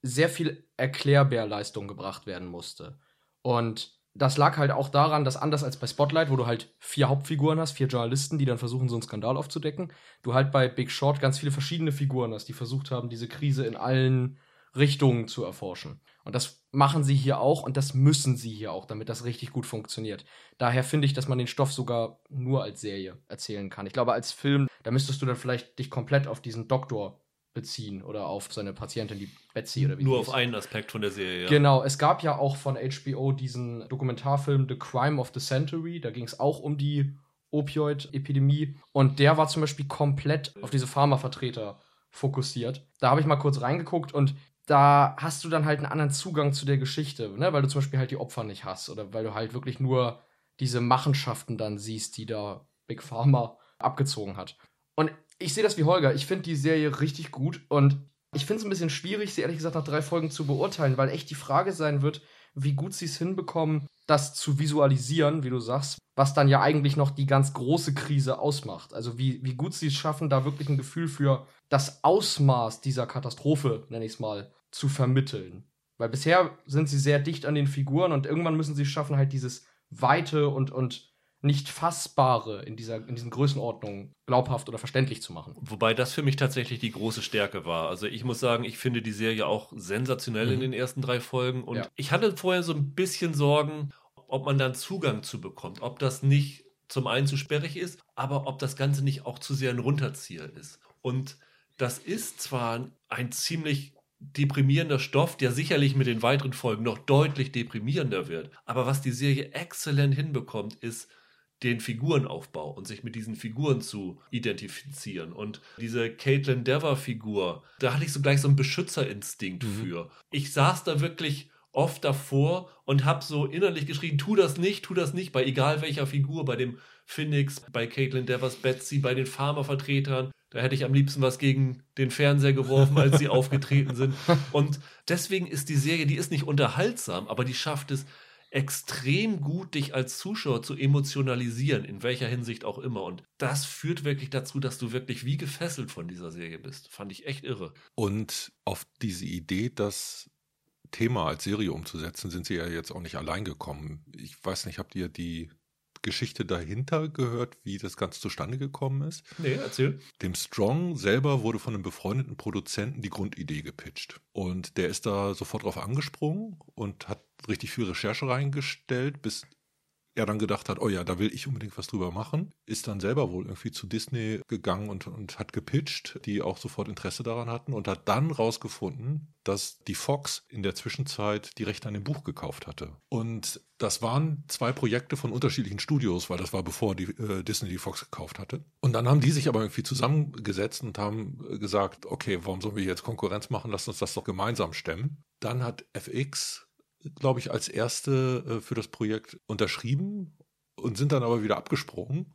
sehr viel Erklärbärleistung gebracht werden musste. Und das lag halt auch daran, dass anders als bei Spotlight, wo du halt vier Hauptfiguren hast, vier Journalisten, die dann versuchen, so einen Skandal aufzudecken, du halt bei Big Short ganz viele verschiedene Figuren hast, die versucht haben, diese Krise in allen Richtungen zu erforschen. Und das machen sie hier auch und das müssen sie hier auch, damit das richtig gut funktioniert. Daher finde ich, dass man den Stoff sogar nur als Serie erzählen kann. Ich glaube, als Film, da müsstest du dann vielleicht dich komplett auf diesen Doktor beziehen oder auf seine Patientin, die Betsy oder wie Nur auf einen Aspekt von der Serie, ja. Genau, es gab ja auch von HBO diesen Dokumentarfilm The Crime of the Century, da ging es auch um die Opioid-Epidemie und der war zum Beispiel komplett auf diese Pharmavertreter fokussiert. Da habe ich mal kurz reingeguckt und da hast du dann halt einen anderen Zugang zu der Geschichte, ne? weil du zum Beispiel halt die Opfer nicht hast oder weil du halt wirklich nur diese Machenschaften dann siehst, die da Big Pharma abgezogen hat. Und ich sehe das wie Holger. Ich finde die Serie richtig gut und ich finde es ein bisschen schwierig, sie ehrlich gesagt nach drei Folgen zu beurteilen, weil echt die Frage sein wird, wie gut sie es hinbekommen, das zu visualisieren, wie du sagst, was dann ja eigentlich noch die ganz große Krise ausmacht. Also wie, wie gut sie es schaffen, da wirklich ein Gefühl für das Ausmaß dieser Katastrophe, nenne ich es mal, zu vermitteln. Weil bisher sind sie sehr dicht an den Figuren und irgendwann müssen sie schaffen, halt dieses Weite und, und nicht Fassbare in, dieser, in diesen Größenordnungen glaubhaft oder verständlich zu machen. Wobei das für mich tatsächlich die große Stärke war. Also ich muss sagen, ich finde die Serie auch sensationell mhm. in den ersten drei Folgen. Und ja. ich hatte vorher so ein bisschen Sorgen, ob man dann Zugang zu bekommt. Ob das nicht zum einen zu sperrig ist, aber ob das Ganze nicht auch zu sehr ein Runterzieher ist. Und das ist zwar ein ziemlich deprimierender Stoff, der sicherlich mit den weiteren Folgen noch deutlich deprimierender wird. Aber was die Serie exzellent hinbekommt, ist den Figurenaufbau und sich mit diesen Figuren zu identifizieren. Und diese Caitlin Dever-Figur, da hatte ich so gleich so einen Beschützerinstinkt mhm. für. Ich saß da wirklich oft davor und habe so innerlich geschrien, tu das nicht, tu das nicht, bei egal welcher Figur, bei dem Phoenix, bei Caitlin Devers Betsy, bei den Pharmavertretern. Da hätte ich am liebsten was gegen den Fernseher geworfen, als sie aufgetreten sind. <laughs> Und deswegen ist die Serie, die ist nicht unterhaltsam, aber die schafft es extrem gut, dich als Zuschauer zu emotionalisieren, in welcher Hinsicht auch immer. Und das führt wirklich dazu, dass du wirklich wie gefesselt von dieser Serie bist. Fand ich echt irre. Und auf diese Idee, das Thema als Serie umzusetzen, sind sie ja jetzt auch nicht allein gekommen. Ich weiß nicht, habt ihr die Geschichte dahinter gehört, wie das Ganze zustande gekommen ist? Nee, erzähl. Dem Strong selber wurde von einem befreundeten Produzenten die Grundidee gepitcht. Und der ist da sofort drauf angesprungen und hat richtig viel Recherche reingestellt, bis er dann gedacht hat, oh ja, da will ich unbedingt was drüber machen, ist dann selber wohl irgendwie zu Disney gegangen und, und hat gepitcht, die auch sofort Interesse daran hatten und hat dann rausgefunden, dass die Fox in der Zwischenzeit die Rechte an dem Buch gekauft hatte. Und das waren zwei Projekte von unterschiedlichen Studios, weil das war bevor die, äh, Disney die Fox gekauft hatte. Und dann haben die sich aber irgendwie zusammengesetzt und haben gesagt, okay, warum sollen wir jetzt Konkurrenz machen? Lass uns das doch gemeinsam stemmen. Dann hat FX glaube ich, als erste äh, für das Projekt unterschrieben und sind dann aber wieder abgesprungen.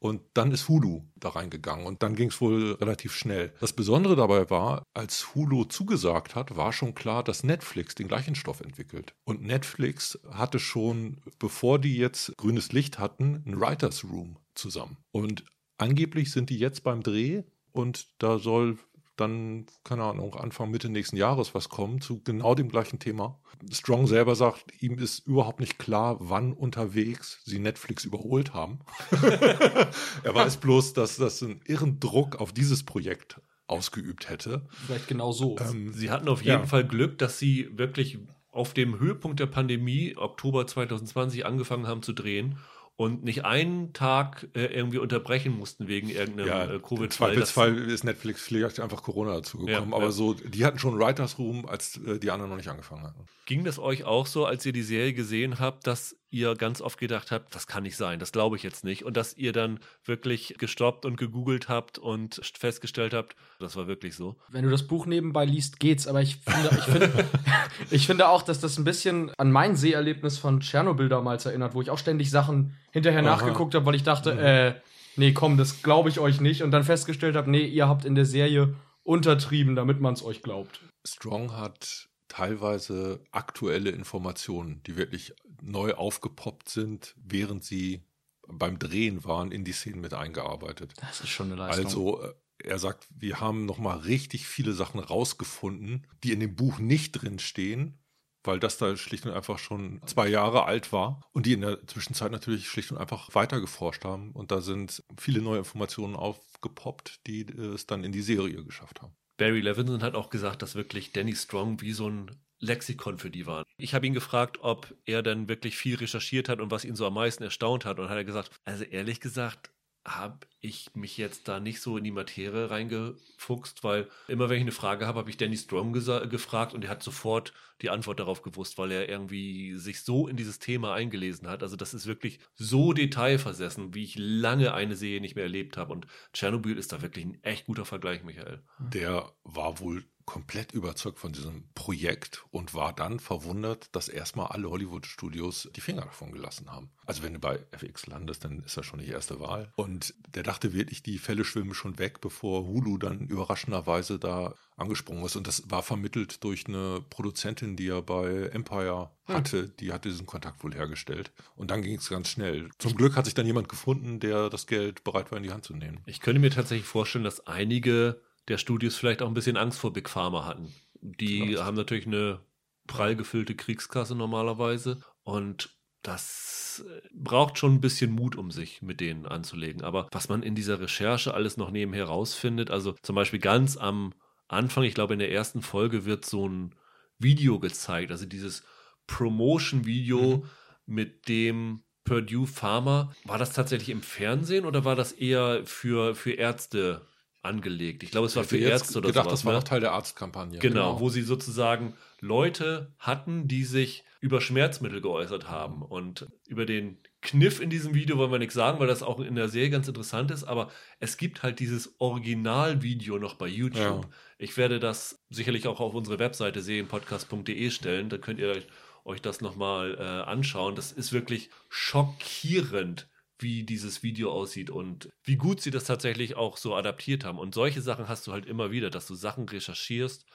Und dann ist Hulu da reingegangen und dann ging es wohl relativ schnell. Das Besondere dabei war, als Hulu zugesagt hat, war schon klar, dass Netflix den gleichen Stoff entwickelt. Und Netflix hatte schon, bevor die jetzt grünes Licht hatten, ein Writers Room zusammen. Und angeblich sind die jetzt beim Dreh und da soll dann, keine Ahnung, Anfang, Mitte nächsten Jahres was kommen zu genau dem gleichen Thema. Strong selber sagt, ihm ist überhaupt nicht klar, wann unterwegs sie Netflix überholt haben. <laughs> er weiß bloß, dass das einen irren Druck auf dieses Projekt ausgeübt hätte. Vielleicht genau so. Ähm, sie hatten auf jeden ja. Fall Glück, dass sie wirklich auf dem Höhepunkt der Pandemie, Oktober 2020, angefangen haben zu drehen und nicht einen Tag äh, irgendwie unterbrechen mussten wegen irgendeinem ja, äh, Covid. Im Zweifelsfall ist Netflix vielleicht einfach Corona dazu gekommen. Ja, aber ja. so, die hatten schon Writers Room, als äh, die anderen noch nicht angefangen hatten. Ging das euch auch so, als ihr die Serie gesehen habt, dass ihr ganz oft gedacht habt, das kann nicht sein, das glaube ich jetzt nicht. Und dass ihr dann wirklich gestoppt und gegoogelt habt und festgestellt habt, das war wirklich so. Wenn du das Buch nebenbei liest, geht's. Aber ich finde, ich finde, <laughs> ich finde auch, dass das ein bisschen an mein Seherlebnis von Tschernobyl damals erinnert, wo ich auch ständig Sachen hinterher Aha. nachgeguckt habe, weil ich dachte, mhm. äh, nee, komm, das glaube ich euch nicht. Und dann festgestellt habe, nee, ihr habt in der Serie untertrieben, damit man es euch glaubt. Strong hat teilweise aktuelle Informationen, die wirklich neu aufgepoppt sind, während sie beim Drehen waren, in die Szenen mit eingearbeitet. Das ist schon eine Leistung. Also äh, er sagt, wir haben noch mal richtig viele Sachen rausgefunden, die in dem Buch nicht drin stehen, weil das da schlicht und einfach schon zwei Jahre alt war und die in der Zwischenzeit natürlich schlicht und einfach weiter geforscht haben und da sind viele neue Informationen aufgepoppt, die es dann in die Serie geschafft haben. Barry Levinson hat auch gesagt, dass wirklich Danny Strong wie so ein Lexikon für die war. Ich habe ihn gefragt, ob er dann wirklich viel recherchiert hat und was ihn so am meisten erstaunt hat. Und hat er gesagt, also ehrlich gesagt, habe ich mich jetzt da nicht so in die Materie reingefuchst, weil immer wenn ich eine Frage habe, habe ich Danny Strong gefragt und er hat sofort die Antwort darauf gewusst, weil er irgendwie sich so in dieses Thema eingelesen hat. Also das ist wirklich so detailversessen, wie ich lange eine Serie nicht mehr erlebt habe. Und Tschernobyl ist da wirklich ein echt guter Vergleich, Michael. Der war wohl komplett überzeugt von diesem Projekt und war dann verwundert, dass erstmal alle Hollywood-Studios die Finger davon gelassen haben. Also wenn du bei FX landest, dann ist das schon die erste Wahl. Und der dachte wirklich, die Fälle schwimmen schon weg, bevor Hulu dann überraschenderweise da angesprungen ist. Und das war vermittelt durch eine Produzentin, die er bei Empire hm. hatte. Hm. Die hatte diesen Kontakt wohl hergestellt. Und dann ging es ganz schnell. Zum Glück hat sich dann jemand gefunden, der das Geld bereit war in die Hand zu nehmen. Ich könnte mir tatsächlich vorstellen, dass einige der Studios vielleicht auch ein bisschen Angst vor Big Pharma hatten. Die haben natürlich eine prall gefüllte Kriegskasse normalerweise und das äh, braucht schon ein bisschen Mut, um sich mit denen anzulegen. Aber was man in dieser Recherche alles noch nebenher rausfindet, also zum Beispiel ganz am Anfang, ich glaube in der ersten Folge wird so ein Video gezeigt, also dieses Promotion-Video, mhm. mit dem Purdue Pharma. War das tatsächlich im Fernsehen oder war das eher für, für Ärzte angelegt. Ich glaube, es war für Ärzte oder gedacht, sowas. das war ne? noch Teil der Arztkampagne. Genau, wo sie sozusagen Leute hatten, die sich über Schmerzmittel geäußert haben. Und über den Kniff in diesem Video wollen wir nichts sagen, weil das auch in der Serie ganz interessant ist. Aber es gibt halt dieses Originalvideo noch bei YouTube. Ja. Ich werde das sicherlich auch auf unsere Webseite serienpodcast.de stellen. Da könnt ihr euch, euch das nochmal äh, anschauen. Das ist wirklich schockierend, wie dieses Video aussieht und wie gut sie das tatsächlich auch so adaptiert haben. Und solche Sachen hast du halt immer wieder, dass du Sachen recherchierst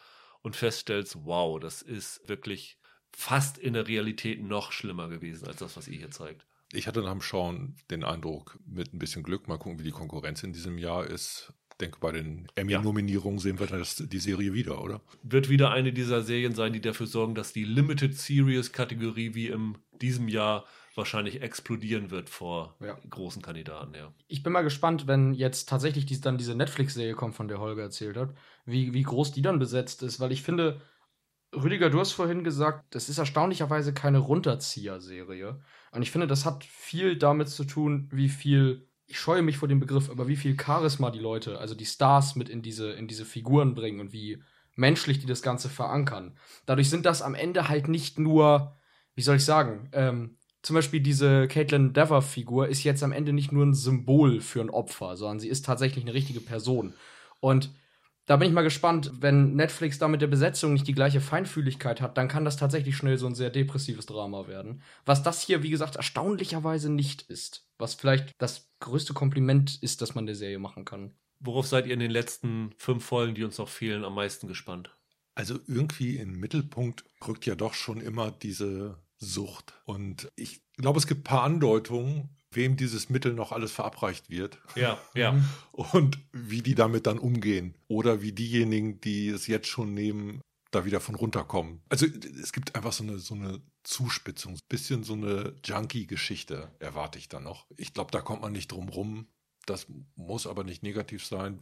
und feststellst, wow, das ist wirklich fast in der Realität noch schlimmer gewesen als das, was ihr hier zeigt. Ich hatte nach dem Schauen den Eindruck, mit ein bisschen Glück, mal gucken, wie die Konkurrenz in diesem Jahr ist. Ich denke, bei den Emmy-Nominierungen sehen wir das, die Serie wieder, oder? Wird wieder eine dieser Serien sein, die dafür sorgen, dass die Limited Series Kategorie wie in diesem Jahr wahrscheinlich explodieren wird vor Ja. großen Kandidaten, ja. Ich bin mal gespannt, wenn jetzt tatsächlich dies, dann diese Netflix-Serie kommt, von der Holger erzählt hat, wie, wie groß die dann besetzt ist, weil ich finde, Rüdiger, du hast vorhin gesagt, das ist erstaunlicherweise keine Runterzieher-Serie. Und ich finde, das hat viel damit zu tun, wie viel, ich scheue mich vor dem Begriff, aber wie viel Charisma die Leute, also die Stars mit in diese, in diese Figuren bringen und wie menschlich die das Ganze verankern. Dadurch sind das am Ende halt nicht nur, wie soll ich sagen, ähm, zum Beispiel diese Caitlin Dever-Figur ist jetzt am Ende nicht nur ein Symbol für ein Opfer, sondern sie ist tatsächlich eine richtige Person. Und da bin ich mal gespannt, wenn Netflix da mit der Besetzung nicht die gleiche Feinfühligkeit hat, dann kann das tatsächlich schnell so ein sehr depressives Drama werden. Was das hier, wie gesagt, erstaunlicherweise nicht ist. Was vielleicht das größte Kompliment ist, das man der Serie machen kann. Worauf seid ihr in den letzten fünf Folgen, die uns noch fehlen, am meisten gespannt? Also irgendwie im Mittelpunkt rückt ja doch schon immer diese Sucht. Und ich glaube, es gibt ein paar Andeutungen, wem dieses Mittel noch alles verabreicht wird Ja, ja. <laughs> Und wie die damit dann umgehen. Oder wie diejenigen, die es jetzt schon nehmen, da wieder von runterkommen. Also es gibt einfach so eine, so eine Zuspitzung, bisschen so eine Junkie-Geschichte erwarte ich da noch. Ich glaube, da kommt man nicht drum rum. Das muss aber nicht negativ sein.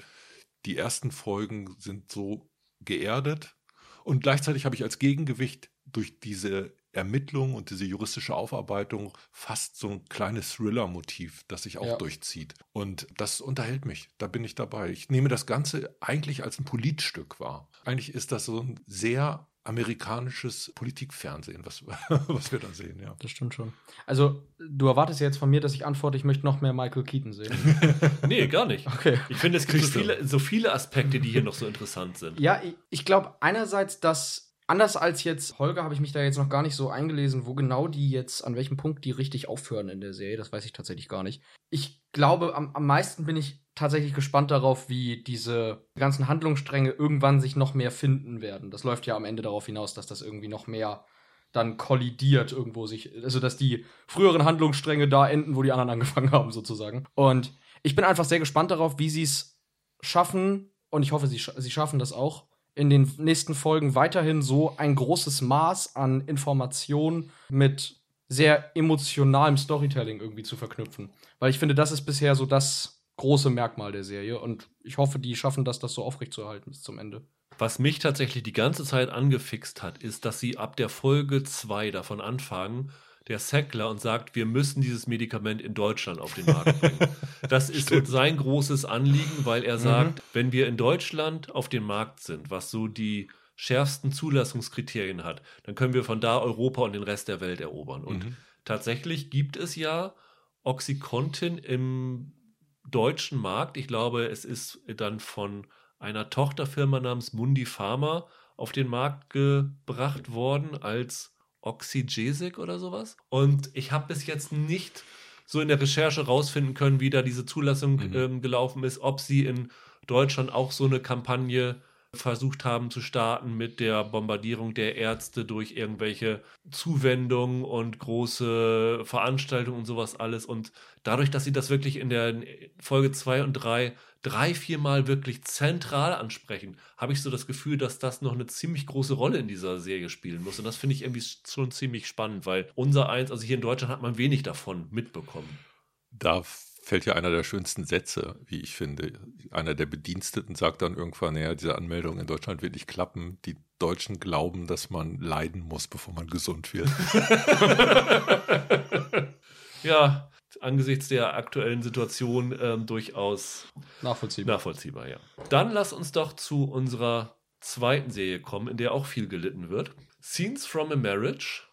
Die ersten Folgen sind so geerdet und gleichzeitig habe ich als Gegengewicht durch diese Ermittlung und diese juristische Aufarbeitung fast so ein kleines Thriller-Motiv, das sich auch Ja. durchzieht. Und das unterhält mich. Da bin ich dabei. Ich nehme das Ganze eigentlich als ein Politstück wahr. Eigentlich ist das so ein sehr amerikanisches Politikfernsehen, was, <laughs> was wir da sehen, ja. Das stimmt schon. Also, du erwartest ja jetzt von mir, dass ich antworte, ich möchte noch mehr Michael Keaton sehen. <laughs> Nee, gar nicht. Okay. Ich finde, es gibt so viele, so viele Aspekte, die hier noch so interessant sind. Ja, ich, ich glaube einerseits, dass anders als jetzt Holger habe ich mich da jetzt noch gar nicht so eingelesen, wo genau die jetzt, an welchem Punkt die richtig aufhören in der Serie. Das weiß ich tatsächlich gar nicht. Ich glaube, am, am meisten bin ich tatsächlich gespannt darauf, wie diese ganzen Handlungsstränge irgendwann sich noch mehr finden werden. Das läuft ja am Ende darauf hinaus, dass das irgendwie noch mehr dann kollidiert irgendwo sich, also dass die früheren Handlungsstränge da enden, wo die anderen <laughs> angefangen haben sozusagen. Und ich bin einfach sehr gespannt darauf, wie sie es schaffen und ich hoffe, sie, sch sie schaffen das auch in den nächsten Folgen weiterhin so ein großes Maß an Information mit sehr emotionalem Storytelling irgendwie zu verknüpfen. Weil ich finde, das ist bisher so das große Merkmal der Serie und ich hoffe, die schaffen das, das so aufrechtzuerhalten bis zum Ende. Was mich tatsächlich die ganze Zeit angefixt hat, ist, dass sie ab der Folge 2 davon anfangen, der Sackler und sagt, wir müssen dieses Medikament in Deutschland auf den Markt bringen. Das ist sein großes Anliegen, weil er sagt, wenn wir in Deutschland auf dem Markt sind, was so die schärfsten Zulassungskriterien hat, dann können wir von da Europa und den Rest der Welt erobern. Und Mhm. tatsächlich gibt es ja Oxycontin im deutschen Markt. Ich glaube, es ist dann von einer Tochterfirma namens Mundi Pharma auf den Markt gebracht worden als Oxygesic oder sowas. Und ich habe bis jetzt nicht so in der Recherche rausfinden können, wie da diese Zulassung Mhm. ähm, gelaufen ist, ob sie in Deutschland auch so eine Kampagne versucht haben zu starten mit der Bombardierung der Ärzte durch irgendwelche Zuwendungen und große Veranstaltungen und sowas alles. Und dadurch, dass sie das wirklich in der Folge 2 und 3 drei, viermal wirklich zentral ansprechen, habe ich so das Gefühl, dass das noch eine ziemlich große Rolle in dieser Serie spielen muss. Und das finde ich irgendwie schon ziemlich spannend, weil unser Eins, also hier in Deutschland hat man wenig davon mitbekommen. Da fällt ja einer der schönsten Sätze, wie ich finde. Einer der Bediensteten sagt dann irgendwann, naja, diese Anmeldung in Deutschland wird nicht klappen. Die Deutschen glauben, dass man leiden muss, bevor man gesund wird. <laughs> Ja, angesichts der aktuellen Situation ähm, durchaus Nachvollziehbar. nachvollziehbar, ja. Dann lass uns doch zu unserer zweiten Serie kommen, in der auch viel gelitten wird. Scenes from a Marriage.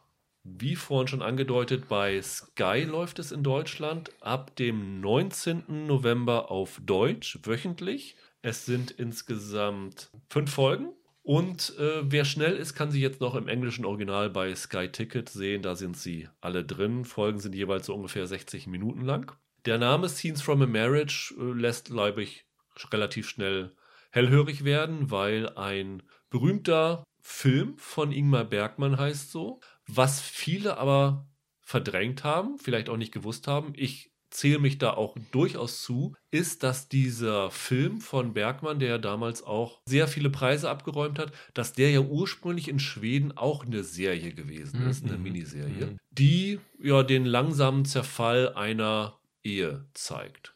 Wie vorhin schon angedeutet, bei Sky läuft es in Deutschland ab dem 19. November auf Deutsch wöchentlich. Es sind insgesamt fünf Folgen. Und äh, wer schnell ist, kann sie jetzt noch im englischen Original bei Sky Ticket sehen. Da sind sie alle drin. Folgen sind jeweils so ungefähr 60 Minuten lang. Der Name Scenes from a Marriage äh, lässt, glaube ich, relativ schnell hellhörig werden, weil ein berühmter Film von Ingmar Bergmann heißt so, was viele aber verdrängt haben, vielleicht auch nicht gewusst haben. Ich zähle mich da auch durchaus zu, ist, dass dieser Film von Bergmann, der ja damals auch sehr viele Preise abgeräumt hat, dass der ja ursprünglich in Schweden auch eine Serie gewesen ist, eine Mhm. Miniserie, Mhm. die ja den langsamen Zerfall einer Ehe zeigt.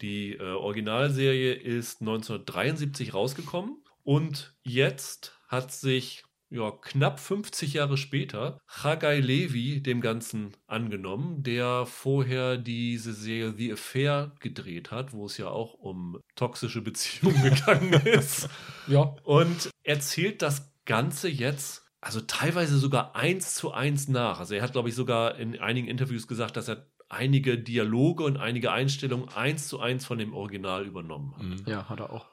Die äh, Originalserie ist 1973 rausgekommen und jetzt hat sich ja, knapp 50 Jahre später Chagai Levi dem Ganzen angenommen, der vorher diese Serie The Affair gedreht hat, wo es ja auch um toxische Beziehungen <laughs> gegangen ist. Ja. Und erzählt das Ganze jetzt, also teilweise sogar eins zu eins nach. Also er hat, glaube ich, sogar in einigen Interviews gesagt, dass er einige Dialoge und einige Einstellungen eins zu eins von dem Original übernommen hat. Mhm. Ja, hat er auch.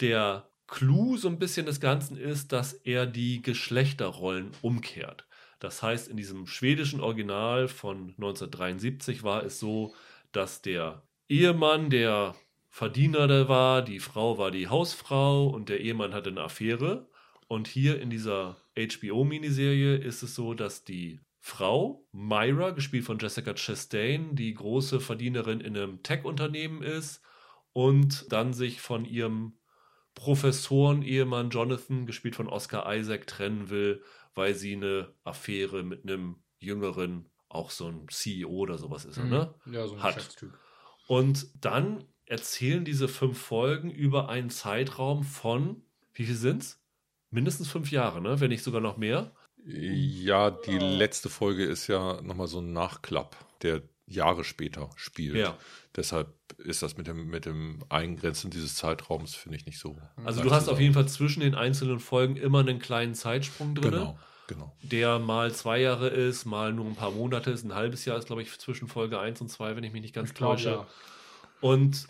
Der Clou so ein bisschen des Ganzen ist, dass er die Geschlechterrollen umkehrt. Das heißt, in diesem schwedischen Original von 1973 war es so, dass der Ehemann der Verdiener da war, die Frau war die Hausfrau und der Ehemann hatte eine Affäre. Und hier in dieser HBO-Miniserie ist es so, dass die Frau, Myra, gespielt von Jessica Chastain, die große Verdienerin in einem Tech-Unternehmen ist und dann sich von ihrem Professoren-Ehemann Jonathan, gespielt von Oscar Isaac, trennen will, weil sie eine Affäre mit einem jüngeren, auch so ein CEO oder sowas ist, er, ne? Ja, so ein Hat. Und dann erzählen diese fünf Folgen über einen Zeitraum von, wie viel sind's? Mindestens fünf Jahre, ne? Wenn nicht sogar noch mehr. Ja, die letzte Folge ist ja nochmal so ein Nachklapp, der Jahre später spielt. Ja. Deshalb ist das mit dem, mit dem Eingrenzen dieses Zeitraums, finde ich, nicht so. Also du hast auf jeden Fall zwischen den einzelnen Folgen immer einen kleinen Zeitsprung drin. Genau, genau. der mal zwei Jahre ist, mal nur ein paar Monate ist, ein halbes Jahr ist, glaube ich, zwischen Folge 1 und 2, wenn ich mich nicht ganz Ich glaub, täusche. ja. Und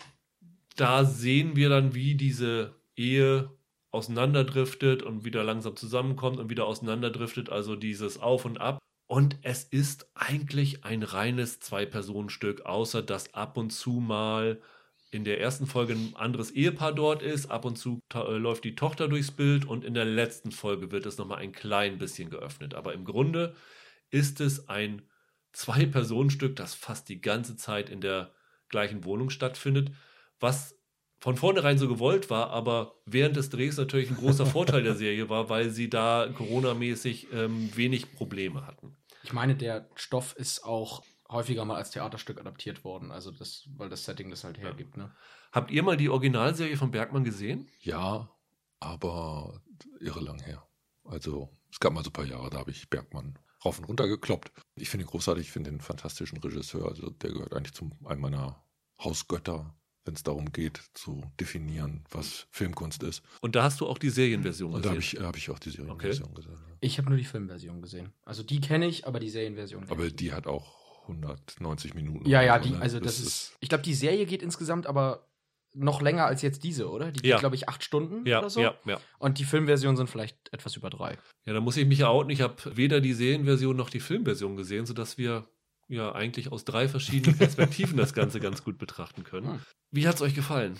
da sehen wir dann, wie diese Ehe auseinanderdriftet und wieder langsam zusammenkommt und wieder auseinanderdriftet, also dieses Auf und Ab. Und es ist eigentlich ein reines Zwei-Personen-Stück, außer dass ab und zu mal in der ersten Folge ein anderes Ehepaar dort ist, ab und zu äh, läuft die Tochter durchs Bild und in der letzten Folge wird es nochmal ein klein bisschen geöffnet. Aber im Grunde ist es ein Zwei-Personen-Stück, das fast die ganze Zeit in der gleichen Wohnung stattfindet, was von vornherein so gewollt war, aber während des Drehs natürlich ein großer Vorteil der Serie war, weil sie da Corona-mäßig ähm, wenig Probleme hatten. Ich meine, der Stoff ist auch häufiger mal als Theaterstück adaptiert worden, also das, weil das Setting das halt hergibt, ne? Habt ihr mal die Originalserie von Bergmann gesehen? Ja, aber irre lang her. Also, es gab mal so ein paar Jahre, da habe ich Bergmann rauf und runter gekloppt. Ich finde ihn großartig, ich finde den fantastischen Regisseur. Also, der gehört eigentlich zu einem meiner Hausgötter, wenn es darum geht, zu definieren, was Filmkunst ist. Und da hast du auch die Serienversion Und da habe gesehen. ich, hab ich auch die Serienversion gesehen. ja. Ich habe nur die Filmversion gesehen. Also die kenne ich, aber die Serienversion Aber die hat auch 190 Minuten. Ja, ja, so, die, ne? also das, ist, Ich glaube, die Serie geht insgesamt aber noch länger als jetzt diese, oder? Die geht, Ja. glaube ich, acht Stunden ja, oder so. ja, ja. Und die Filmversion sind vielleicht etwas über drei. Ja, da muss ich mich outen. Ich habe weder die Serienversion noch die Filmversion gesehen, sodass wir ja eigentlich aus drei verschiedenen <laughs> Perspektiven das Ganze ganz gut betrachten können. Hm. Wie hat es euch gefallen?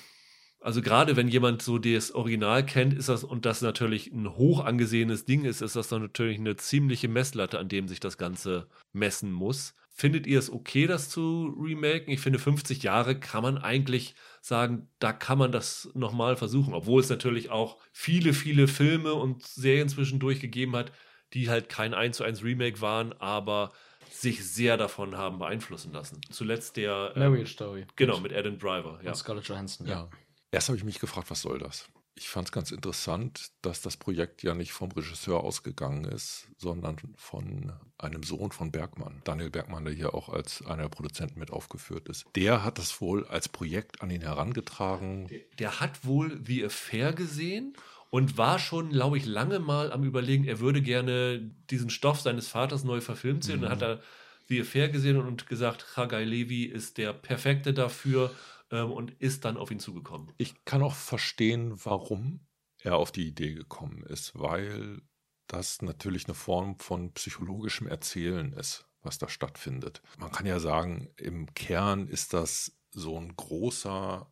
Also gerade wenn jemand so das Original kennt, ist das und das natürlich ein hoch angesehenes Ding ist, ist das dann natürlich eine ziemliche Messlatte, an dem sich das Ganze messen muss. Findet ihr es okay, das zu remaken? Ich finde, 50 Jahre kann man eigentlich sagen, da kann man das nochmal versuchen, obwohl es natürlich auch viele, viele Filme und Serien zwischendurch gegeben hat, die halt kein 1 zu 1 Remake waren, aber sich sehr davon haben beeinflussen lassen. Zuletzt der ähm, Marriage Story. Genau, mit Adam Driver, ja. Und Scarlett Johansson, ja. Ja. Erst habe ich mich gefragt, was soll das? Ich fand es ganz interessant, dass das Projekt ja nicht vom Regisseur ausgegangen ist, sondern von einem Sohn von Bergmann, Daniel Bergmann, der hier auch als einer der Produzenten mit aufgeführt ist. Der hat das wohl als Projekt an ihn herangetragen. Der, der hat wohl The Affair gesehen und war schon, glaube ich, lange mal am Überlegen, er würde gerne diesen Stoff seines Vaters neu verfilmt sehen. Mhm. Und dann hat er The Affair gesehen und gesagt, Chagai Levi ist der Perfekte dafür ähm, und ist dann auf ihn zugekommen. Ich kann auch verstehen, warum er auf die Idee gekommen ist, weil das natürlich eine Form von psychologischem Erzählen ist, was da stattfindet. Man kann ja sagen, im Kern ist das so ein großer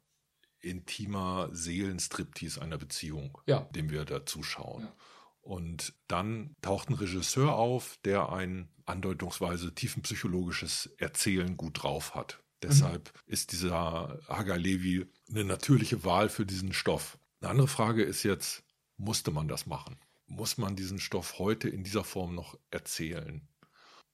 intimer Seelenstriptease einer Beziehung, ja. dem wir da zuschauen. Ja. Und dann taucht ein Regisseur auf, der ein andeutungsweise tiefenpsychologisches Erzählen gut drauf hat. Mhm. Deshalb ist dieser Hagar Levi eine natürliche Wahl für diesen Stoff. Eine andere Frage ist jetzt, musste man das machen? Muss man diesen Stoff heute in dieser Form noch erzählen?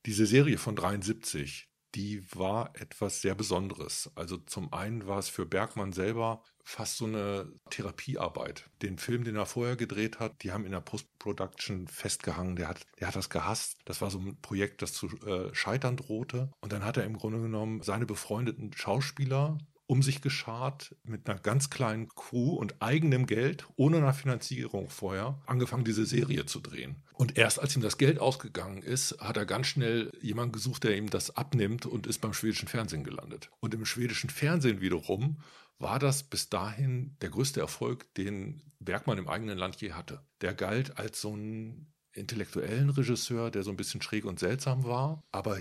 Diese Serie von 73, die war etwas sehr Besonderes. Also zum einen war es für Bergmann selber fast so eine Therapiearbeit. Den Film, den er vorher gedreht hat, die haben in der Post-Production festgehangen. Der hat, der hat das gehasst. Das war so ein Projekt, das zu äh, scheitern drohte. Und dann hat er im Grunde genommen seine befreundeten Schauspieler um sich geschart mit einer ganz kleinen Crew und eigenem Geld, ohne eine Finanzierung vorher, angefangen, diese Serie zu drehen. Und erst als ihm das Geld ausgegangen ist, hat er ganz schnell jemanden gesucht, der ihm das abnimmt und ist beim schwedischen Fernsehen gelandet. Und im schwedischen Fernsehen wiederum war das bis dahin der größte Erfolg, den Bergmann im eigenen Land je hatte. Der galt als so ein intellektuellen Regisseur, der so ein bisschen schräg und seltsam war, aber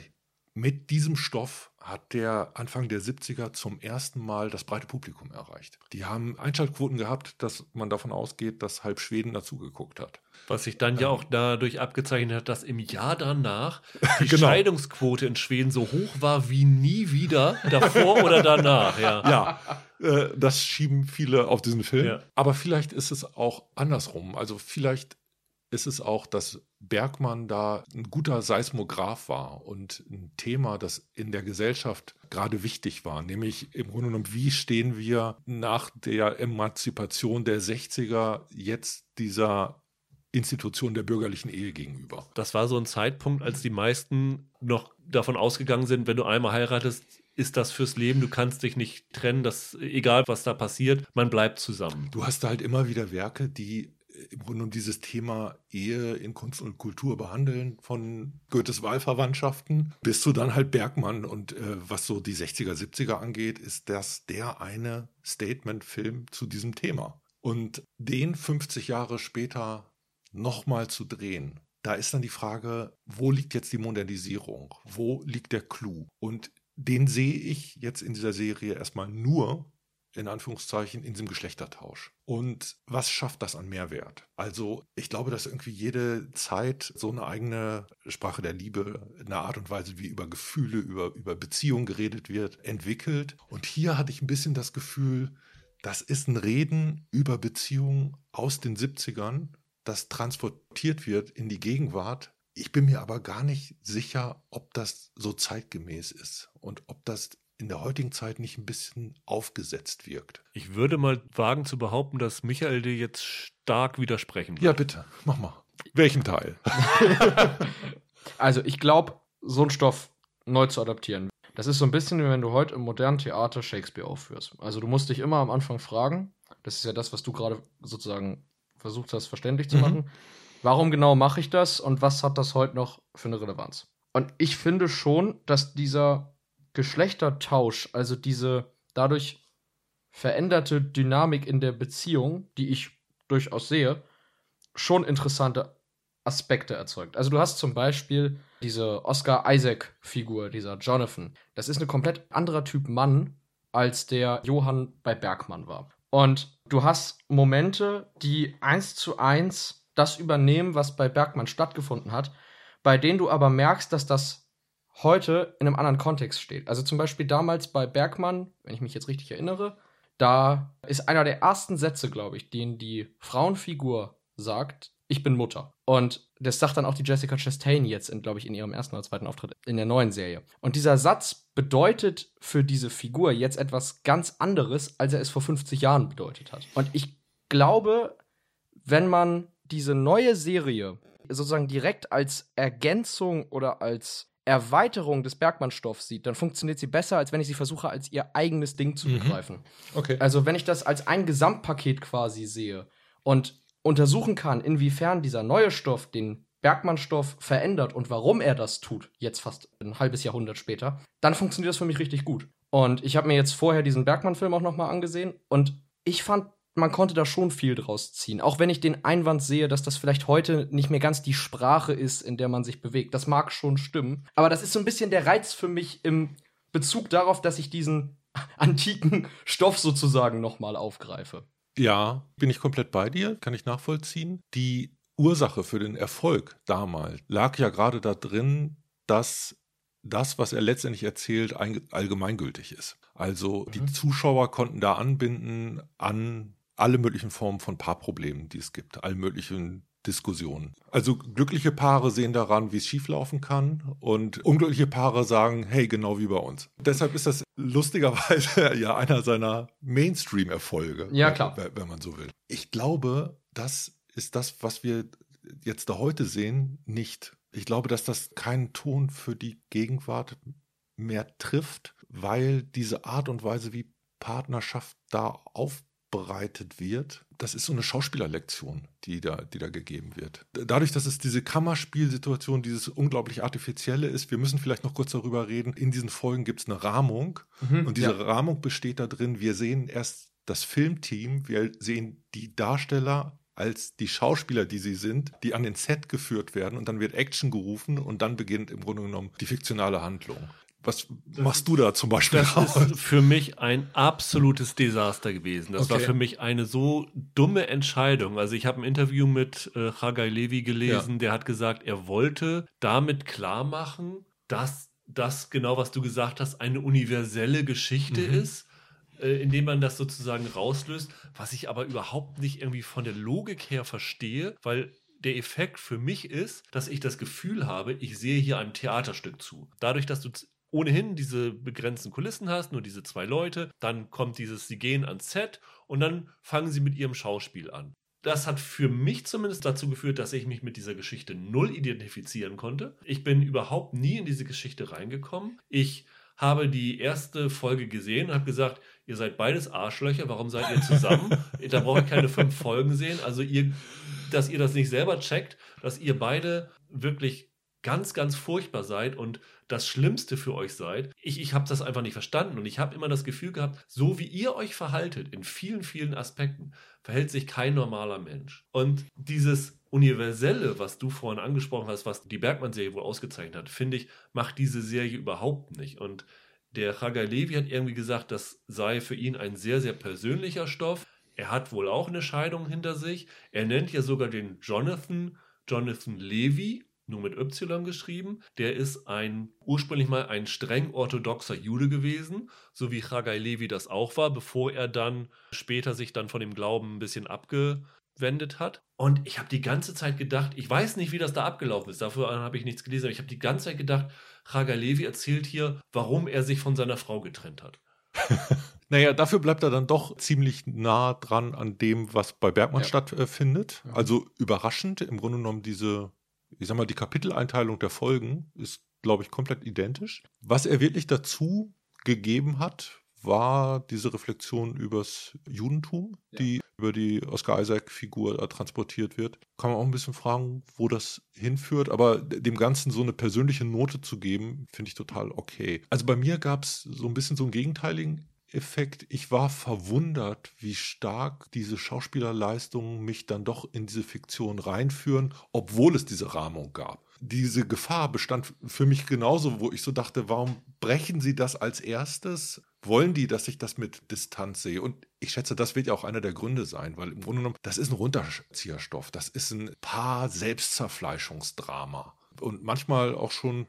mit diesem Stoff hat der Anfang der 70er zum ersten Mal das breite Publikum erreicht. Die haben Einschaltquoten gehabt, dass man davon ausgeht, dass halb Schweden dazugeguckt hat. Was sich dann ähm, ja auch dadurch abgezeichnet hat, dass im Jahr danach <laughs> die genau. Scheidungsquote in Schweden so hoch war wie nie wieder davor oder danach. Ja, ja äh, das schieben viele auf diesen Film. Ja. Aber vielleicht ist es auch andersrum. Also vielleicht ist es auch, dass Bergmann da ein guter Seismograph war und ein Thema, das in der Gesellschaft gerade wichtig war, nämlich im Grunde genommen, wie stehen wir nach der Emanzipation der 60er jetzt dieser Institution der bürgerlichen Ehe gegenüber. Das war so ein Zeitpunkt, als die meisten noch davon ausgegangen sind, wenn du einmal heiratest, ist das fürs Leben, du kannst dich nicht trennen, das, egal was da passiert, man bleibt zusammen. Du hast halt immer wieder Werke, die im Grunde um dieses Thema Ehe in Kunst und Kultur behandeln, von Goethes Wahlverwandtschaften bis zu dann halt Bergmann. Und äh, was so die 60er, 70er angeht, ist das der eine Statement-Film zu diesem Thema. Und den 50 Jahre später nochmal zu drehen, da ist dann die Frage, wo liegt jetzt die Modernisierung? Wo liegt der Clou? Und den sehe ich jetzt in dieser Serie erstmal nur in Anführungszeichen, in diesem Geschlechtertausch. Und was schafft das an Mehrwert? Also, ich glaube, dass irgendwie jede Zeit so eine eigene Sprache der Liebe, eine Art und Weise, wie über Gefühle, über, über Beziehungen geredet wird, entwickelt. Und hier hatte ich ein bisschen das Gefühl, das ist ein Reden über Beziehungen aus den 70ern, das transportiert wird in die Gegenwart. Ich bin mir aber gar nicht sicher, ob das so zeitgemäß ist und ob das in der heutigen Zeit nicht ein bisschen aufgesetzt wirkt. Ich würde mal wagen zu behaupten, dass Michael dir jetzt stark widersprechen wird. Ja, bitte, mach mal. Welchen Teil? <laughs> also, ich glaube, so einen Stoff neu zu adaptieren, das ist so ein bisschen, wie wenn du heute im modernen Theater Shakespeare aufführst. Also, du musst dich immer am Anfang fragen, das ist ja das, was du gerade sozusagen versucht hast, verständlich zu mhm. machen. Mhm. Warum genau mache ich das und was hat das heute noch für eine Relevanz? Und ich finde schon, dass dieser Geschlechtertausch, also diese dadurch veränderte Dynamik in der Beziehung, die ich durchaus sehe, schon interessante Aspekte erzeugt. Also du hast zum Beispiel diese Oscar Isaac-Figur, dieser Jonathan. Das ist ein komplett anderer Typ Mann, als der Johann bei Bergmann war. Und du hast Momente, die eins zu eins das übernehmen, was bei Bergmann stattgefunden hat, bei denen du aber merkst, dass das heute in einem anderen Kontext steht. Also zum Beispiel damals bei Bergmann, wenn ich mich jetzt richtig erinnere, da ist einer der ersten Sätze, glaube ich, den die Frauenfigur sagt, ich bin Mutter. Und das sagt dann auch die Jessica Chastain jetzt, glaube ich, in ihrem ersten oder zweiten Auftritt in der neuen Serie. Und dieser Satz bedeutet für diese Figur jetzt etwas ganz anderes, als er es vor 50 Jahren bedeutet hat. Und ich glaube, wenn man diese neue Serie sozusagen direkt als Ergänzung oder als Erweiterung des Bergmann-Stoffs sieht, dann funktioniert sie besser, als wenn ich sie versuche, als ihr eigenes Ding zu Mhm. begreifen. Okay. Also, wenn ich das als ein Gesamtpaket quasi sehe und untersuchen kann, inwiefern dieser neue Stoff den Bergmann-Stoff verändert und warum er das tut, jetzt fast ein halbes Jahrhundert später, dann funktioniert das für mich richtig gut. Und ich habe mir jetzt vorher diesen Bergmann-Film auch nochmal angesehen und ich fand, man konnte da schon viel draus ziehen. Auch wenn ich den Einwand sehe, dass das vielleicht heute nicht mehr ganz die Sprache ist, in der man sich bewegt. Das mag schon stimmen. Aber das ist so ein bisschen der Reiz für mich im Bezug darauf, dass ich diesen <laughs> antiken Stoff sozusagen nochmal aufgreife. Ja, bin ich komplett bei dir, kann ich nachvollziehen. Die Ursache für den Erfolg damals lag ja gerade da drin, dass das, was er letztendlich erzählt, ein- allgemeingültig ist. Also die Mhm. Zuschauer konnten da anbinden an alle möglichen Formen von Paarproblemen, die es gibt, alle möglichen Diskussionen. Also glückliche Paare sehen daran, wie es schieflaufen kann und unglückliche Paare sagen, hey, genau wie bei uns. Deshalb ist das lustigerweise <laughs> ja einer seiner Mainstream-Erfolge. Ja, klar. Wenn, wenn man so will. Ich glaube, das ist das, was wir jetzt da heute sehen, nicht. Ich glaube, dass das keinen Ton für die Gegenwart mehr trifft, weil diese Art und Weise, wie Partnerschaft da aufbereitet wird, das ist so eine Schauspielerlektion, die da, die da gegeben wird. Dadurch, dass es diese Kammerspielsituation, dieses unglaublich Artifizielle ist, wir müssen vielleicht noch kurz darüber reden, in diesen Folgen gibt es eine Rahmung und diese ja. Rahmung besteht da drin, wir sehen erst das Filmteam, wir sehen die Darsteller als die Schauspieler, die sie sind, die an den Set geführt werden und dann wird Action gerufen und dann beginnt im Grunde genommen die fiktionale Handlung. Was machst du da zum Beispiel Das raus? ist für mich ein absolutes Desaster gewesen. Das war Okay. für mich eine so dumme Entscheidung. Also ich habe ein Interview mit äh, Chagai Levi gelesen, der hat gesagt, er wollte damit klar machen, dass das genau, was du gesagt hast, eine universelle Geschichte Mhm. ist, äh, indem man das sozusagen rauslöst, was ich aber überhaupt nicht irgendwie von der Logik her verstehe, weil der Effekt für mich ist, dass ich das Gefühl habe, ich sehe hier einem Theaterstück zu. Dadurch, dass du ohnehin diese begrenzten Kulissen hast, nur diese zwei Leute, dann kommt dieses, sie gehen ans Set und dann fangen sie mit ihrem Schauspiel an. Das hat für mich zumindest dazu geführt, dass ich mich mit dieser Geschichte null identifizieren konnte. Ich bin überhaupt nie in diese Geschichte reingekommen. Ich habe die erste Folge gesehen und habe gesagt, ihr seid beides Arschlöcher, warum seid ihr zusammen? <laughs> da brauche ich keine fünf Folgen sehen. Also ihr, dass ihr das nicht selber checkt, dass ihr beide wirklich ganz, ganz furchtbar seid und das Schlimmste für euch seid. Ich, ich habe das einfach nicht verstanden und ich habe immer das Gefühl gehabt, so wie ihr euch verhaltet in vielen, vielen Aspekten, verhält sich kein normaler Mensch. Und dieses Universelle, was du vorhin angesprochen hast, was die Bergmann-Serie wohl ausgezeichnet hat, finde ich, macht diese Serie überhaupt nicht. Und der Chagai Levi hat irgendwie gesagt, das sei für ihn ein sehr, sehr persönlicher Stoff. Er hat wohl auch eine Scheidung hinter sich. Er nennt ja sogar den Jonathan, Jonathan Levy, nur mit Y geschrieben. Der ist ein ursprünglich mal ein streng orthodoxer Jude gewesen, so wie Chagai Levi das auch war, bevor er dann später sich dann von dem Glauben ein bisschen abgewendet hat. Und ich habe die ganze Zeit gedacht, ich weiß nicht, wie das da abgelaufen ist, dafür habe ich nichts gelesen, aber ich habe die ganze Zeit gedacht, Chagai Levi erzählt hier, warum er sich von seiner Frau getrennt hat. <laughs> Naja, dafür bleibt er dann doch ziemlich nah dran an dem, was bei Bergmann Ja. stattfindet. Also überraschend, im Grunde genommen diese, ich sag mal, die Kapiteleinteilung der Folgen ist, glaube ich, komplett identisch. Was er wirklich dazu gegeben hat, war diese Reflexion übers Judentum, Ja. die über die Oscar Isaac-Figur da transportiert wird. Kann man auch ein bisschen fragen, wo das hinführt, aber dem Ganzen so eine persönliche Note zu geben, finde ich total okay. Also bei mir gab es so ein bisschen so einen gegenteiligen Effekt. Ich war verwundert, wie stark diese Schauspielerleistungen mich dann doch in diese Fiktion reinführen, obwohl es diese Rahmung gab. Diese Gefahr bestand für mich genauso, wo ich so dachte, warum brechen sie das als erstes? Wollen die, dass ich das mit Distanz sehe? Und ich schätze, das wird ja auch einer der Gründe sein, weil im Grunde genommen, das ist ein Runterzieherstoff. Das ist ein paar Selbstzerfleischungsdrama. Und manchmal auch schon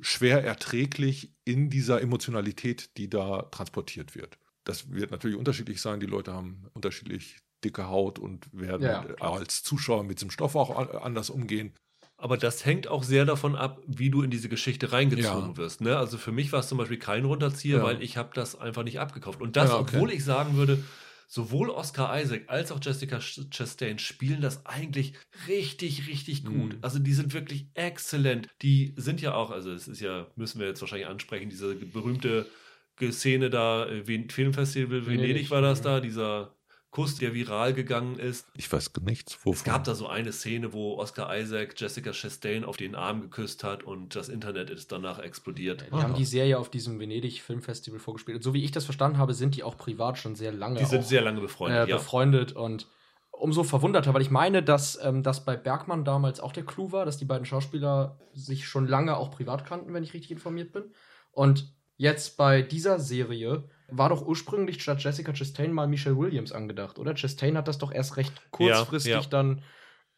schwer erträglich in dieser Emotionalität, die da transportiert wird. Das wird natürlich unterschiedlich sein. Die Leute haben unterschiedlich dicke Haut und werden Ja, als Zuschauer mit diesem Stoff auch anders umgehen. Aber das hängt auch sehr davon ab, wie du in diese Geschichte reingezogen Ja. wirst. Ne? Also für mich war es zum Beispiel kein Runterzieher, Ja. weil ich habe das einfach nicht abgekauft. Und das, Ja, okay. obwohl ich sagen würde, sowohl Oscar Isaac als auch Jessica Chastain spielen das eigentlich richtig, richtig gut. Mhm. Also die sind wirklich exzellent. Die sind ja auch, also es ist ja, müssen wir jetzt wahrscheinlich ansprechen, diese berühmte Szene da, äh, Filmfestival Venedig, Venedig war das da, dieser Kuss, der viral gegangen ist. Ich weiß nichts, wovon. Es gab da so eine Szene, wo Oscar Isaac Jessica Chastain auf den Arm geküsst hat und das Internet ist danach explodiert. Die haben die Serie auf diesem Venedig Filmfestival vorgespielt. Und so wie ich das verstanden habe, sind die auch privat schon sehr lange. Die sind sehr lange befreundet. Äh, befreundet ja. und umso verwunderter, weil ich meine, dass ähm, das bei Bergmann damals auch der Clou war, dass die beiden Schauspieler sich schon lange auch privat kannten, wenn ich richtig informiert bin. Und jetzt bei dieser Serie war doch ursprünglich statt Jessica Chastain mal Michelle Williams angedacht, oder? Chastain hat das doch erst recht kurzfristig ja, ja. dann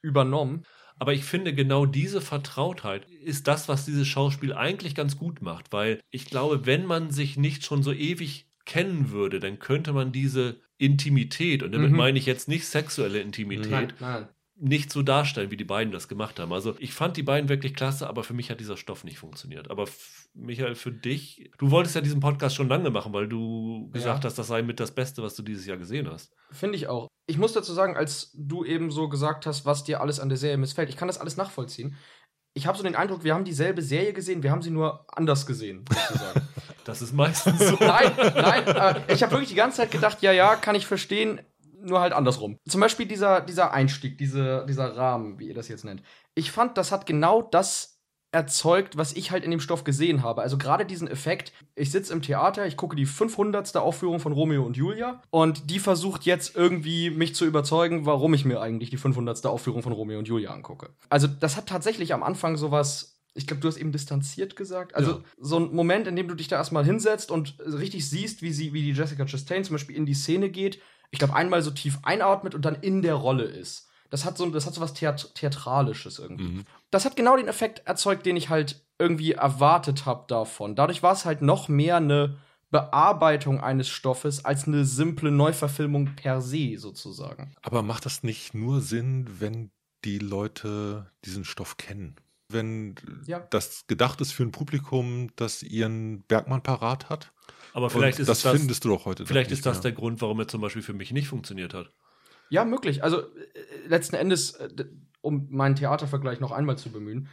übernommen. Aber ich finde, genau diese Vertrautheit ist das, was dieses Schauspiel eigentlich ganz gut macht, weil ich glaube, wenn man sich nicht schon so ewig kennen würde, dann könnte man diese Intimität, und damit mhm. meine ich jetzt nicht sexuelle Intimität, nein, nein nicht so darstellen, wie die beiden das gemacht haben. Also ich fand die beiden wirklich klasse, aber für mich hat dieser Stoff nicht funktioniert. Aber Michael, für dich, du wolltest ja diesen Podcast schon lange machen, weil du gesagt ja. hast, das sei mit das Beste, was du dieses Jahr gesehen hast. Finde ich auch. Ich muss dazu sagen, als du eben so gesagt hast, was dir alles an der Serie missfällt, ich kann das alles nachvollziehen. Ich habe so den Eindruck, wir haben dieselbe Serie gesehen, wir haben sie nur anders gesehen, sozusagen. <laughs> das ist meistens so. nein, nein, ich habe wirklich die ganze Zeit gedacht, ja, ja, kann ich verstehen nur halt andersrum. Zum Beispiel dieser, dieser Einstieg, diese, dieser Rahmen, wie ihr das jetzt nennt. Ich fand, das hat genau das erzeugt, was ich halt in dem Stoff gesehen habe. Also gerade diesen Effekt, ich sitze im Theater, ich gucke die 500. Aufführung von Romeo und Julia und die versucht jetzt irgendwie mich zu überzeugen, warum ich mir eigentlich die 500. Aufführung von Romeo und Julia angucke. Also das hat tatsächlich am Anfang sowas ich glaube, du hast eben distanziert gesagt. Also ja. so ein Moment, in dem du dich da erstmal hinsetzt und richtig siehst, wie sie, wie die Jessica Chastain zum Beispiel in die Szene geht ich glaube, einmal so tief einatmet und dann in der Rolle ist. Das hat so, das hat so was Theat Theatralisches irgendwie. Mhm. Das hat genau den Effekt erzeugt, den ich halt irgendwie erwartet habe davon. Dadurch war es halt noch mehr eine Bearbeitung eines Stoffes als eine simple Neuverfilmung per se sozusagen. Aber macht das nicht nur Sinn, wenn die Leute diesen Stoff kennen? Wenn ja. das gedacht ist für ein Publikum, das ihren Bergmann parat hat? Aber vielleicht Und ist das, das findest du doch heute. Vielleicht ist das mehr. der Grund, warum er zum Beispiel für mich nicht funktioniert hat. Ja, möglich. Also äh, letzten Endes, äh, um meinen Theatervergleich noch einmal zu bemühen,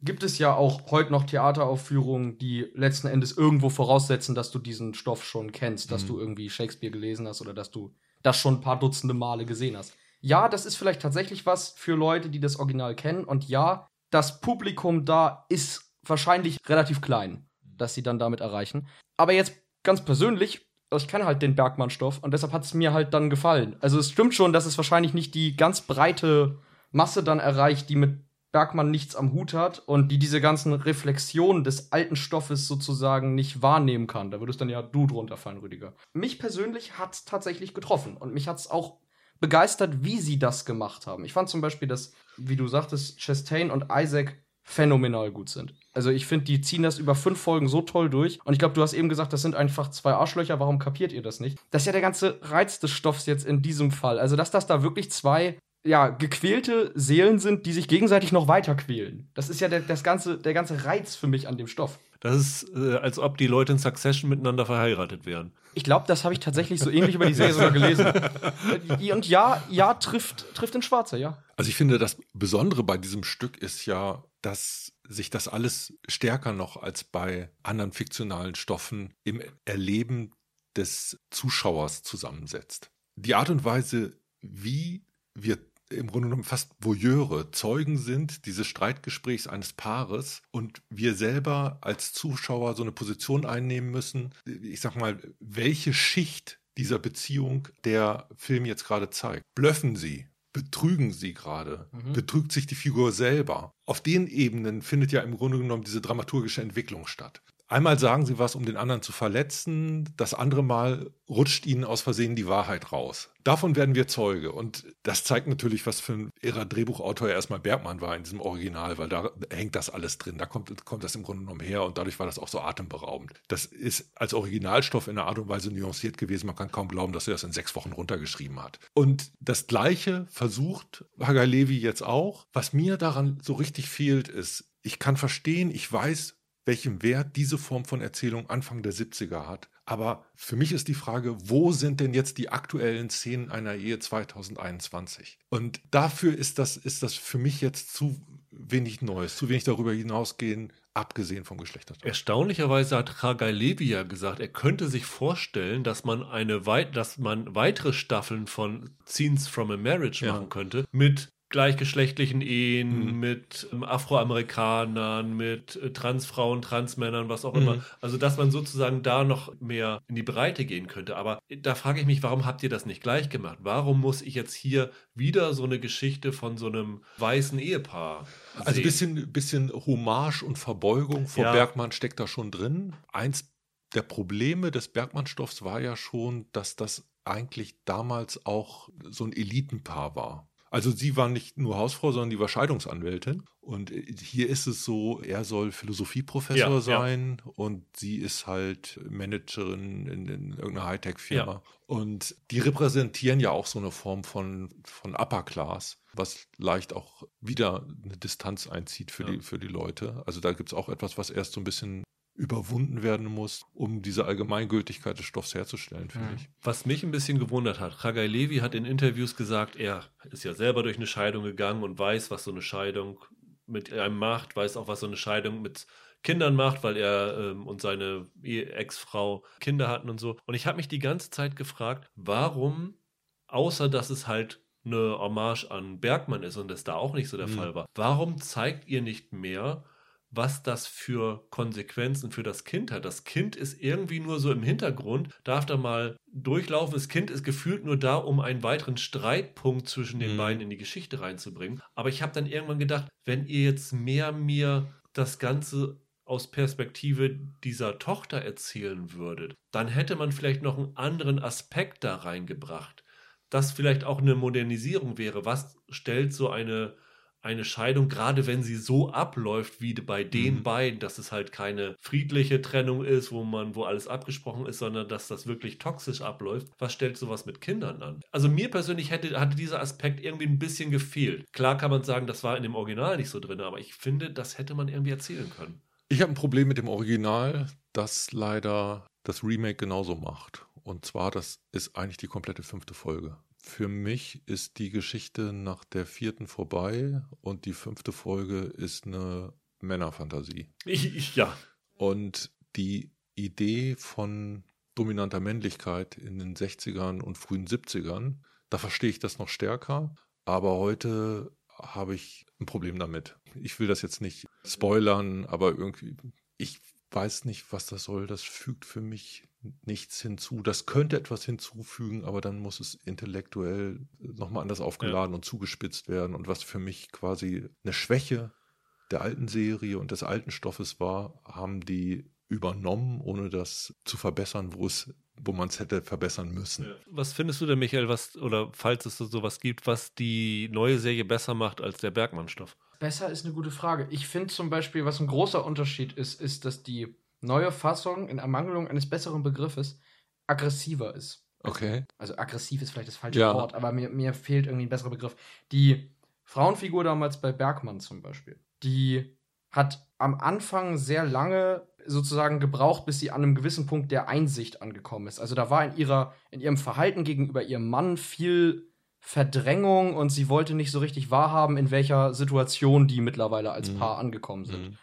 gibt es ja auch heute noch Theateraufführungen, die letzten Endes irgendwo voraussetzen, dass du diesen Stoff schon kennst, dass mhm. du irgendwie Shakespeare gelesen hast oder dass du das schon ein paar Dutzende Male gesehen hast. Ja, das ist vielleicht tatsächlich was für Leute, die das Original kennen. Und ja, das Publikum da ist wahrscheinlich relativ klein, dass sie dann damit erreichen. Aber jetzt ganz persönlich, also ich kenne halt den Bergmann-Stoff und deshalb hat es mir halt dann gefallen. Also es stimmt schon, dass es wahrscheinlich nicht die ganz breite Masse dann erreicht, die mit Bergmann nichts am Hut hat und die diese ganzen Reflexionen des alten Stoffes sozusagen nicht wahrnehmen kann. Da würdest dann ja du drunter fallen, Rüdiger. Mich persönlich hat es tatsächlich getroffen und mich hat es auch begeistert, wie sie das gemacht haben. Ich fand zum Beispiel, dass, wie du sagtest, Chastain und Isaac phänomenal gut sind. Also ich finde, die ziehen das über fünf Folgen so toll durch. Und ich glaube, du hast eben gesagt, das sind einfach zwei Arschlöcher. Warum kapiert ihr das nicht? Das ist ja der ganze Reiz des Stoffs jetzt in diesem Fall. Also, dass das da wirklich zwei ja, gequälte Seelen sind, die sich gegenseitig noch weiter quälen. Das ist ja der, das ganze, der ganze Reiz für mich an dem Stoff. Das ist, äh, als ob die Leute in Succession miteinander verheiratet wären. Ich glaube, das habe ich tatsächlich so ähnlich über die Serie sogar gelesen. <laughs> Und ja, ja, trifft, trifft in Schwarze, ja. Also ich finde, das Besondere bei diesem Stück ist ja, dass sich das alles stärker noch als bei anderen fiktionalen Stoffen im Erleben des Zuschauers zusammensetzt. Die Art und Weise, wie wir im Grunde genommen fast Voyeure, Zeugen sind dieses Streitgesprächs eines Paares und wir selber als Zuschauer so eine Position einnehmen müssen, ich sag mal, welche Schicht dieser Beziehung der Film jetzt gerade zeigt. Blöffen sie? Betrügen sie gerade? Mhm. Betrügt sich die Figur selber? Auf den Ebenen findet ja im Grunde genommen diese dramaturgische Entwicklung statt. Einmal sagen sie was, um den anderen zu verletzen, das andere Mal rutscht ihnen aus Versehen die Wahrheit raus. Davon werden wir Zeuge. Und das zeigt natürlich, was für ein irrer Drehbuchautor erstmal Bergmann war in diesem Original, weil da hängt das alles drin. Da kommt, kommt das im Grunde genommen her und dadurch war das auch so atemberaubend. Das ist als Originalstoff in einer Art und Weise nuanciert gewesen. Man kann kaum glauben, dass er das in sechs Wochen runtergeschrieben hat. Und das Gleiche versucht Hagai Levi jetzt auch. Was mir daran so richtig fehlt, ist, ich kann verstehen, ich weiß, welchen Wert diese Form von Erzählung Anfang der 70er hat. Aber für mich ist die Frage, wo sind denn jetzt die aktuellen Szenen einer Ehe 2021? Und dafür ist das, ist das für mich jetzt zu wenig Neues, zu wenig darüber hinausgehen, abgesehen vom Geschlechtertausch. Erstaunlicherweise hat Ragai Levi ja gesagt, er könnte sich vorstellen, dass man eine weit, dass man weitere Staffeln von Scenes from a Marriage Ja. machen könnte mit gleichgeschlechtlichen Ehen, Mhm. mit ähm, Afroamerikanern, mit äh, Transfrauen, Transmännern, was auch immer. Mhm. Also dass man sozusagen da noch mehr in die Breite gehen könnte. Aber da frage ich mich, warum habt ihr das nicht gleich gemacht? Warum muss ich jetzt hier wieder so eine Geschichte von so einem weißen Ehepaar Also sehen? ein bisschen, bisschen Hommage und Verbeugung vor Ja. Bergmann steckt da schon drin. Eins der Probleme des Bergmann-Stoffs war ja schon, dass das eigentlich damals auch so ein Elitenpaar war. Also sie war nicht nur Hausfrau, sondern die war Scheidungsanwältin. Und äh, hier ist es so, er soll Philosophieprofessor Ja, ja. sein und sie ist halt Managerin in, in irgendeiner Hightech-Firma. Ja. Und die repräsentieren ja auch so eine Form von, von Upper Class, was leicht auch wieder eine Distanz einzieht für, Ja. die, für die Leute. Also da gibt es auch etwas, was erst so ein bisschen überwunden werden muss, um diese Allgemeingültigkeit des Stoffs herzustellen, finde Mhm. ich. Was mich ein bisschen gewundert hat, Ragai Levi hat in Interviews gesagt, er ist ja selber durch eine Scheidung gegangen und weiß, was so eine Scheidung mit einem macht, weiß auch, was so eine Scheidung mit Kindern macht, weil er ähm, und seine Ex-Frau Kinder hatten und so. Und ich habe mich die ganze Zeit gefragt, warum, außer dass es halt eine Hommage an Bergmann ist und das da auch nicht so der Mhm. Fall war, warum zeigt ihr nicht mehr, was das für Konsequenzen für das Kind hat. Das Kind ist irgendwie nur so im Hintergrund, darf da mal durchlaufen. Das Kind ist gefühlt nur da, um einen weiteren Streitpunkt zwischen den Mhm. beiden in die Geschichte reinzubringen. Aber ich habe dann irgendwann gedacht, wenn ihr jetzt mehr mir das Ganze aus Perspektive dieser Tochter erzählen würdet, dann hätte man vielleicht noch einen anderen Aspekt da reingebracht. Das vielleicht auch eine Modernisierung wäre. Was stellt so eine eine Scheidung, gerade wenn sie so abläuft wie bei den Mhm. beiden, dass es halt keine friedliche Trennung ist, wo man, wo alles abgesprochen ist, sondern dass das wirklich toxisch abläuft. Was stellt sowas mit Kindern an? Also mir persönlich hätte, hatte dieser Aspekt irgendwie ein bisschen gefehlt. Klar kann man sagen, das war in dem Original nicht so drin, aber ich finde, das hätte man irgendwie erzählen können. Ich habe ein Problem mit dem Original, das leider das Remake genauso macht. Und zwar, das ist eigentlich die komplette fünfte Folge. Für mich ist die Geschichte nach der vierten vorbei und die fünfte Folge ist eine Männerfantasie. Ich, ich, ja. Und die Idee von dominanter Männlichkeit in den 60ern und frühen 70ern, da verstehe ich das noch stärker. Aber heute habe ich ein Problem damit. Ich will das jetzt nicht spoilern, aber irgendwie, ich weiß nicht, was das soll. Das fügt für mich nichts hinzu. Das könnte etwas hinzufügen, aber dann muss es intellektuell nochmal anders aufgeladen und zugespitzt werden. Und was für mich quasi eine Schwäche der alten Serie und des alten Stoffes war, haben die übernommen, ohne das zu verbessern, wo es, wo man es hätte verbessern müssen. Was findest du denn, Michael, was, oder falls es so sowas gibt, was die neue Serie besser macht als der Bergmann-Stoff? Besser ist eine gute Frage. Ich finde zum Beispiel, was ein großer Unterschied ist, ist, dass die neue Fassung in Ermangelung eines besseren Begriffes aggressiver ist. Okay. Also aggressiv ist vielleicht das falsche Ja. Wort, aber mir, mir fehlt irgendwie ein besserer Begriff. Die Frauenfigur damals bei Bergmann zum Beispiel, die hat am Anfang sehr lange sozusagen gebraucht, bis sie an einem gewissen Punkt der Einsicht angekommen ist. Also da war in ihrer, in ihrem Verhalten gegenüber ihrem Mann viel Verdrängung und sie wollte nicht so richtig wahrhaben, in welcher Situation die mittlerweile als Mhm. Paar angekommen sind. Mhm.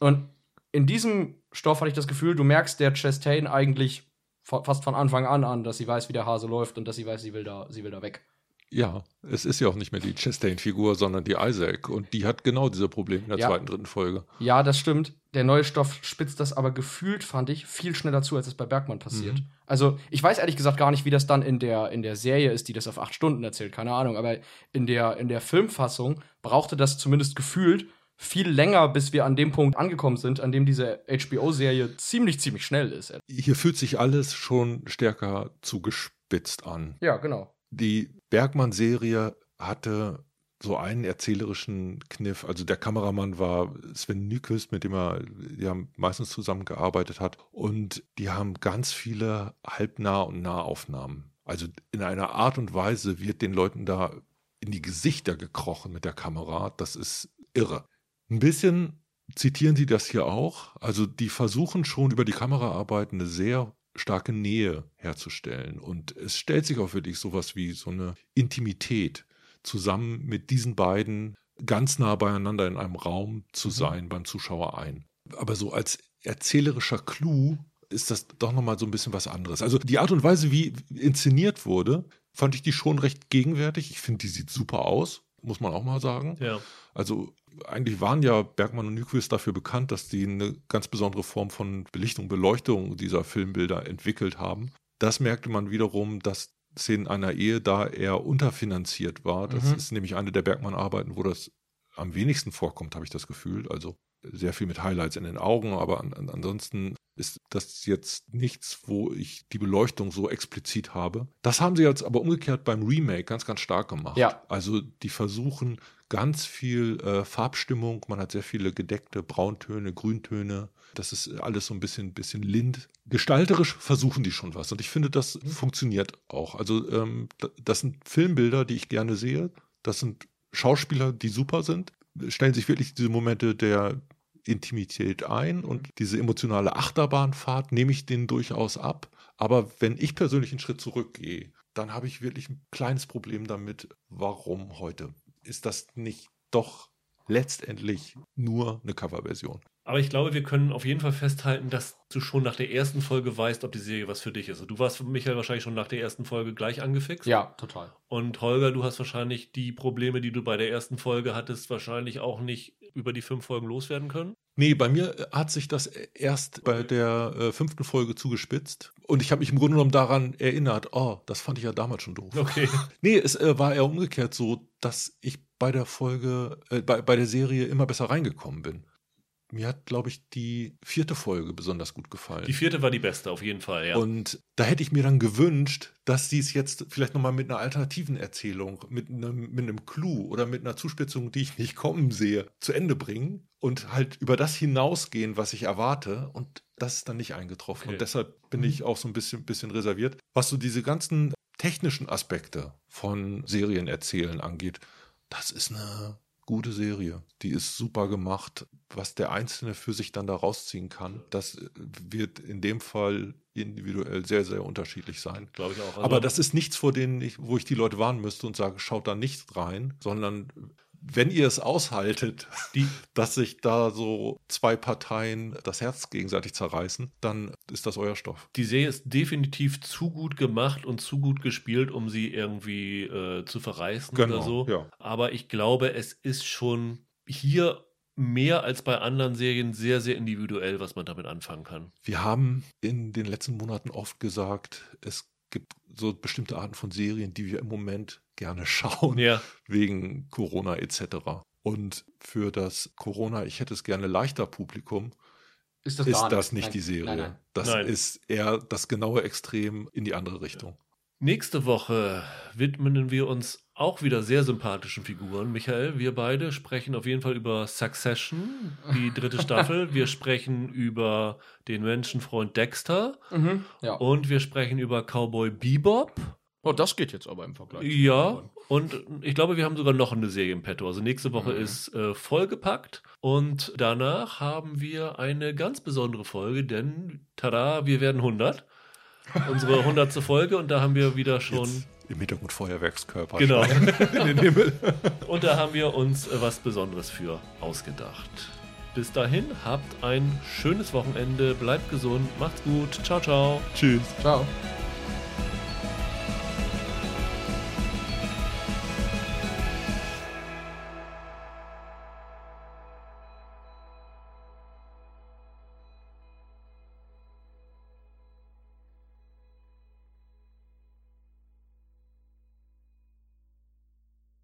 Und in diesem Stoff hatte ich das Gefühl, du merkst der Chastain eigentlich fa- fast von Anfang an an, dass sie weiß, wie der Hase läuft und dass sie weiß, sie will da, sie will da weg. Ja, es ist ja auch nicht mehr die Chastain-Figur, sondern die Isaac. Und die hat genau diese Probleme in der Ja. zweiten, dritten Folge. Ja, das stimmt. Der neue Stoff spitzt das aber gefühlt, fand ich, viel schneller zu, als es bei Bergmann passiert. Mhm. Also, ich weiß ehrlich gesagt gar nicht, wie das dann in der, in der Serie ist, die das auf acht Stunden erzählt, keine Ahnung. Aber in der, in der Filmfassung brauchte das zumindest gefühlt viel länger, bis wir an dem Punkt angekommen sind, an dem diese HBO-Serie ziemlich, ziemlich schnell ist. Hier fühlt sich alles schon stärker zugespitzt an. Ja, genau. Die Bergmann-Serie hatte so einen erzählerischen Kniff. Also der Kameramann war Sven Nykvist, mit dem er ja meistens zusammengearbeitet hat. Und die haben ganz viele Halbnah- und Nahaufnahmen. Also in einer Art und Weise wird den Leuten da in die Gesichter gekrochen mit der Kamera. Das ist irre. Ein bisschen zitieren sie das hier auch. Also die versuchen schon über die Kameraarbeit eine sehr starke Nähe herzustellen. Und es stellt sich auch wirklich sowas wie so eine Intimität zusammen mit diesen beiden ganz nah beieinander in einem Raum zu mhm. sein beim Zuschauer ein. Aber so als erzählerischer Clou ist das doch nochmal so ein bisschen was anderes. Also die Art und Weise, wie inszeniert wurde, fand ich die schon recht gegenwärtig. Ich finde, die sieht super aus, muss man auch mal sagen. Ja. Also eigentlich waren ja Bergmann und Nyquist dafür bekannt, dass die eine ganz besondere Form von Belichtung, Beleuchtung dieser Filmbilder entwickelt haben. Das merkte man wiederum, dass Szenen einer Ehe da eher unterfinanziert war. Das mhm. ist nämlich eine der Bergmann-Arbeiten, wo das am wenigsten vorkommt, habe ich das Gefühl. Also sehr viel mit Highlights in den Augen, aber an, an, ansonsten ist das jetzt nichts, wo ich die Beleuchtung so explizit habe. Das haben sie jetzt aber umgekehrt beim Remake ganz, ganz stark gemacht. Ja. Also die versuchen ganz viel äh, Farbstimmung, man hat sehr viele gedeckte Brauntöne, Grüntöne. Das ist alles so ein bisschen, bisschen lind. Gestalterisch versuchen die schon was und ich finde, das mhm. funktioniert auch. Also ähm, das sind Filmbilder, die ich gerne sehe. Das sind Schauspieler, die super sind. Stellen sich wirklich diese Momente der Intimität ein und diese emotionale Achterbahnfahrt nehme ich denen durchaus ab. Aber wenn ich persönlich einen Schritt zurückgehe, dann habe ich wirklich ein kleines Problem damit, warum heute? Ist das nicht doch letztendlich nur eine Coverversion? Aber ich glaube, wir können auf jeden Fall festhalten, dass du schon nach der ersten Folge weißt, ob die Serie was für dich ist. Du warst, Michael, wahrscheinlich schon nach der ersten Folge gleich angefixt. Ja, total. Und Holger, du hast wahrscheinlich die Probleme, die du bei der ersten Folge hattest, wahrscheinlich auch nicht über die fünf Folgen loswerden können. Nee, bei mir hat sich das erst bei der äh, fünften Folge zugespitzt. Und ich habe mich im Grunde genommen daran erinnert, oh, das fand ich ja damals schon doof. Okay. <laughs> nee, es äh, war eher umgekehrt so, dass ich bei der Folge, äh, bei, bei der Serie immer besser reingekommen bin. Mir hat, glaube ich, die vierte Folge besonders gut gefallen. Die vierte war die beste, auf jeden Fall, ja. Und da hätte ich mir dann gewünscht, dass sie es jetzt vielleicht nochmal mit einer alternativen Erzählung, mit einem, mit einem Clou oder mit einer Zuspitzung, die ich nicht kommen sehe, zu Ende bringen und halt über das hinausgehen, was ich erwarte. Und das ist dann nicht eingetroffen. Okay. Und deshalb bin ich auch so ein bisschen, bisschen reserviert. Was so diese ganzen technischen Aspekte von Serienerzählen angeht, das ist eine gute Serie. Die ist super gemacht. Was der Einzelne für sich dann da rausziehen kann, das wird in dem Fall individuell sehr, sehr unterschiedlich sein. Glaube ich auch. Also Aber das ist nichts, vor denen ich, wo ich die Leute warnen müsste und sage, schaut da nicht rein, sondern wenn ihr es aushaltet, <laughs> die, dass sich da so zwei Parteien das Herz gegenseitig zerreißen, dann ist das euer Stoff. Die Serie ist definitiv zu gut gemacht und zu gut gespielt, um sie irgendwie äh, zu verreißen genau, oder so. Ja. Aber ich glaube, es ist schon hier mehr als bei anderen Serien sehr, sehr individuell, was man damit anfangen kann. Wir haben in den letzten Monaten oft gesagt, es gibt so bestimmte Arten von Serien, die wir im Moment gerne <laughs> schauen, ja. wegen Corona etc. Und für das Corona, ich hätte es gerne leichter Publikum, ist das, ist das nicht nein. die Serie. Nein, nein. Das ist eher das genaue Extrem in die andere Richtung. Nächste Woche widmen wir uns auch wieder sehr sympathischen Figuren. Michael, wir beide sprechen auf jeden Fall über Succession, die dritte Staffel. <laughs> Wir sprechen über den Menschenfreund Dexter. Mhm, ja. Und wir sprechen über Cowboy Bebop. Oh, das geht jetzt aber im Vergleich. Ja, und ich glaube, wir haben sogar noch eine Serie im Petto. Also nächste Woche mhm. ist äh, vollgepackt und danach haben wir eine ganz besondere Folge, denn tada, wir werden 100. <laughs> Unsere 100. Folge und da haben wir wieder schon... Jetzt im Hintergrund Feuerwerkskörper. Genau. <laughs> in den Himmel. Und da haben wir uns äh, was Besonderes für ausgedacht. Bis dahin, habt ein schönes Wochenende, bleibt gesund, macht's gut, ciao, ciao. Tschüss. Ciao.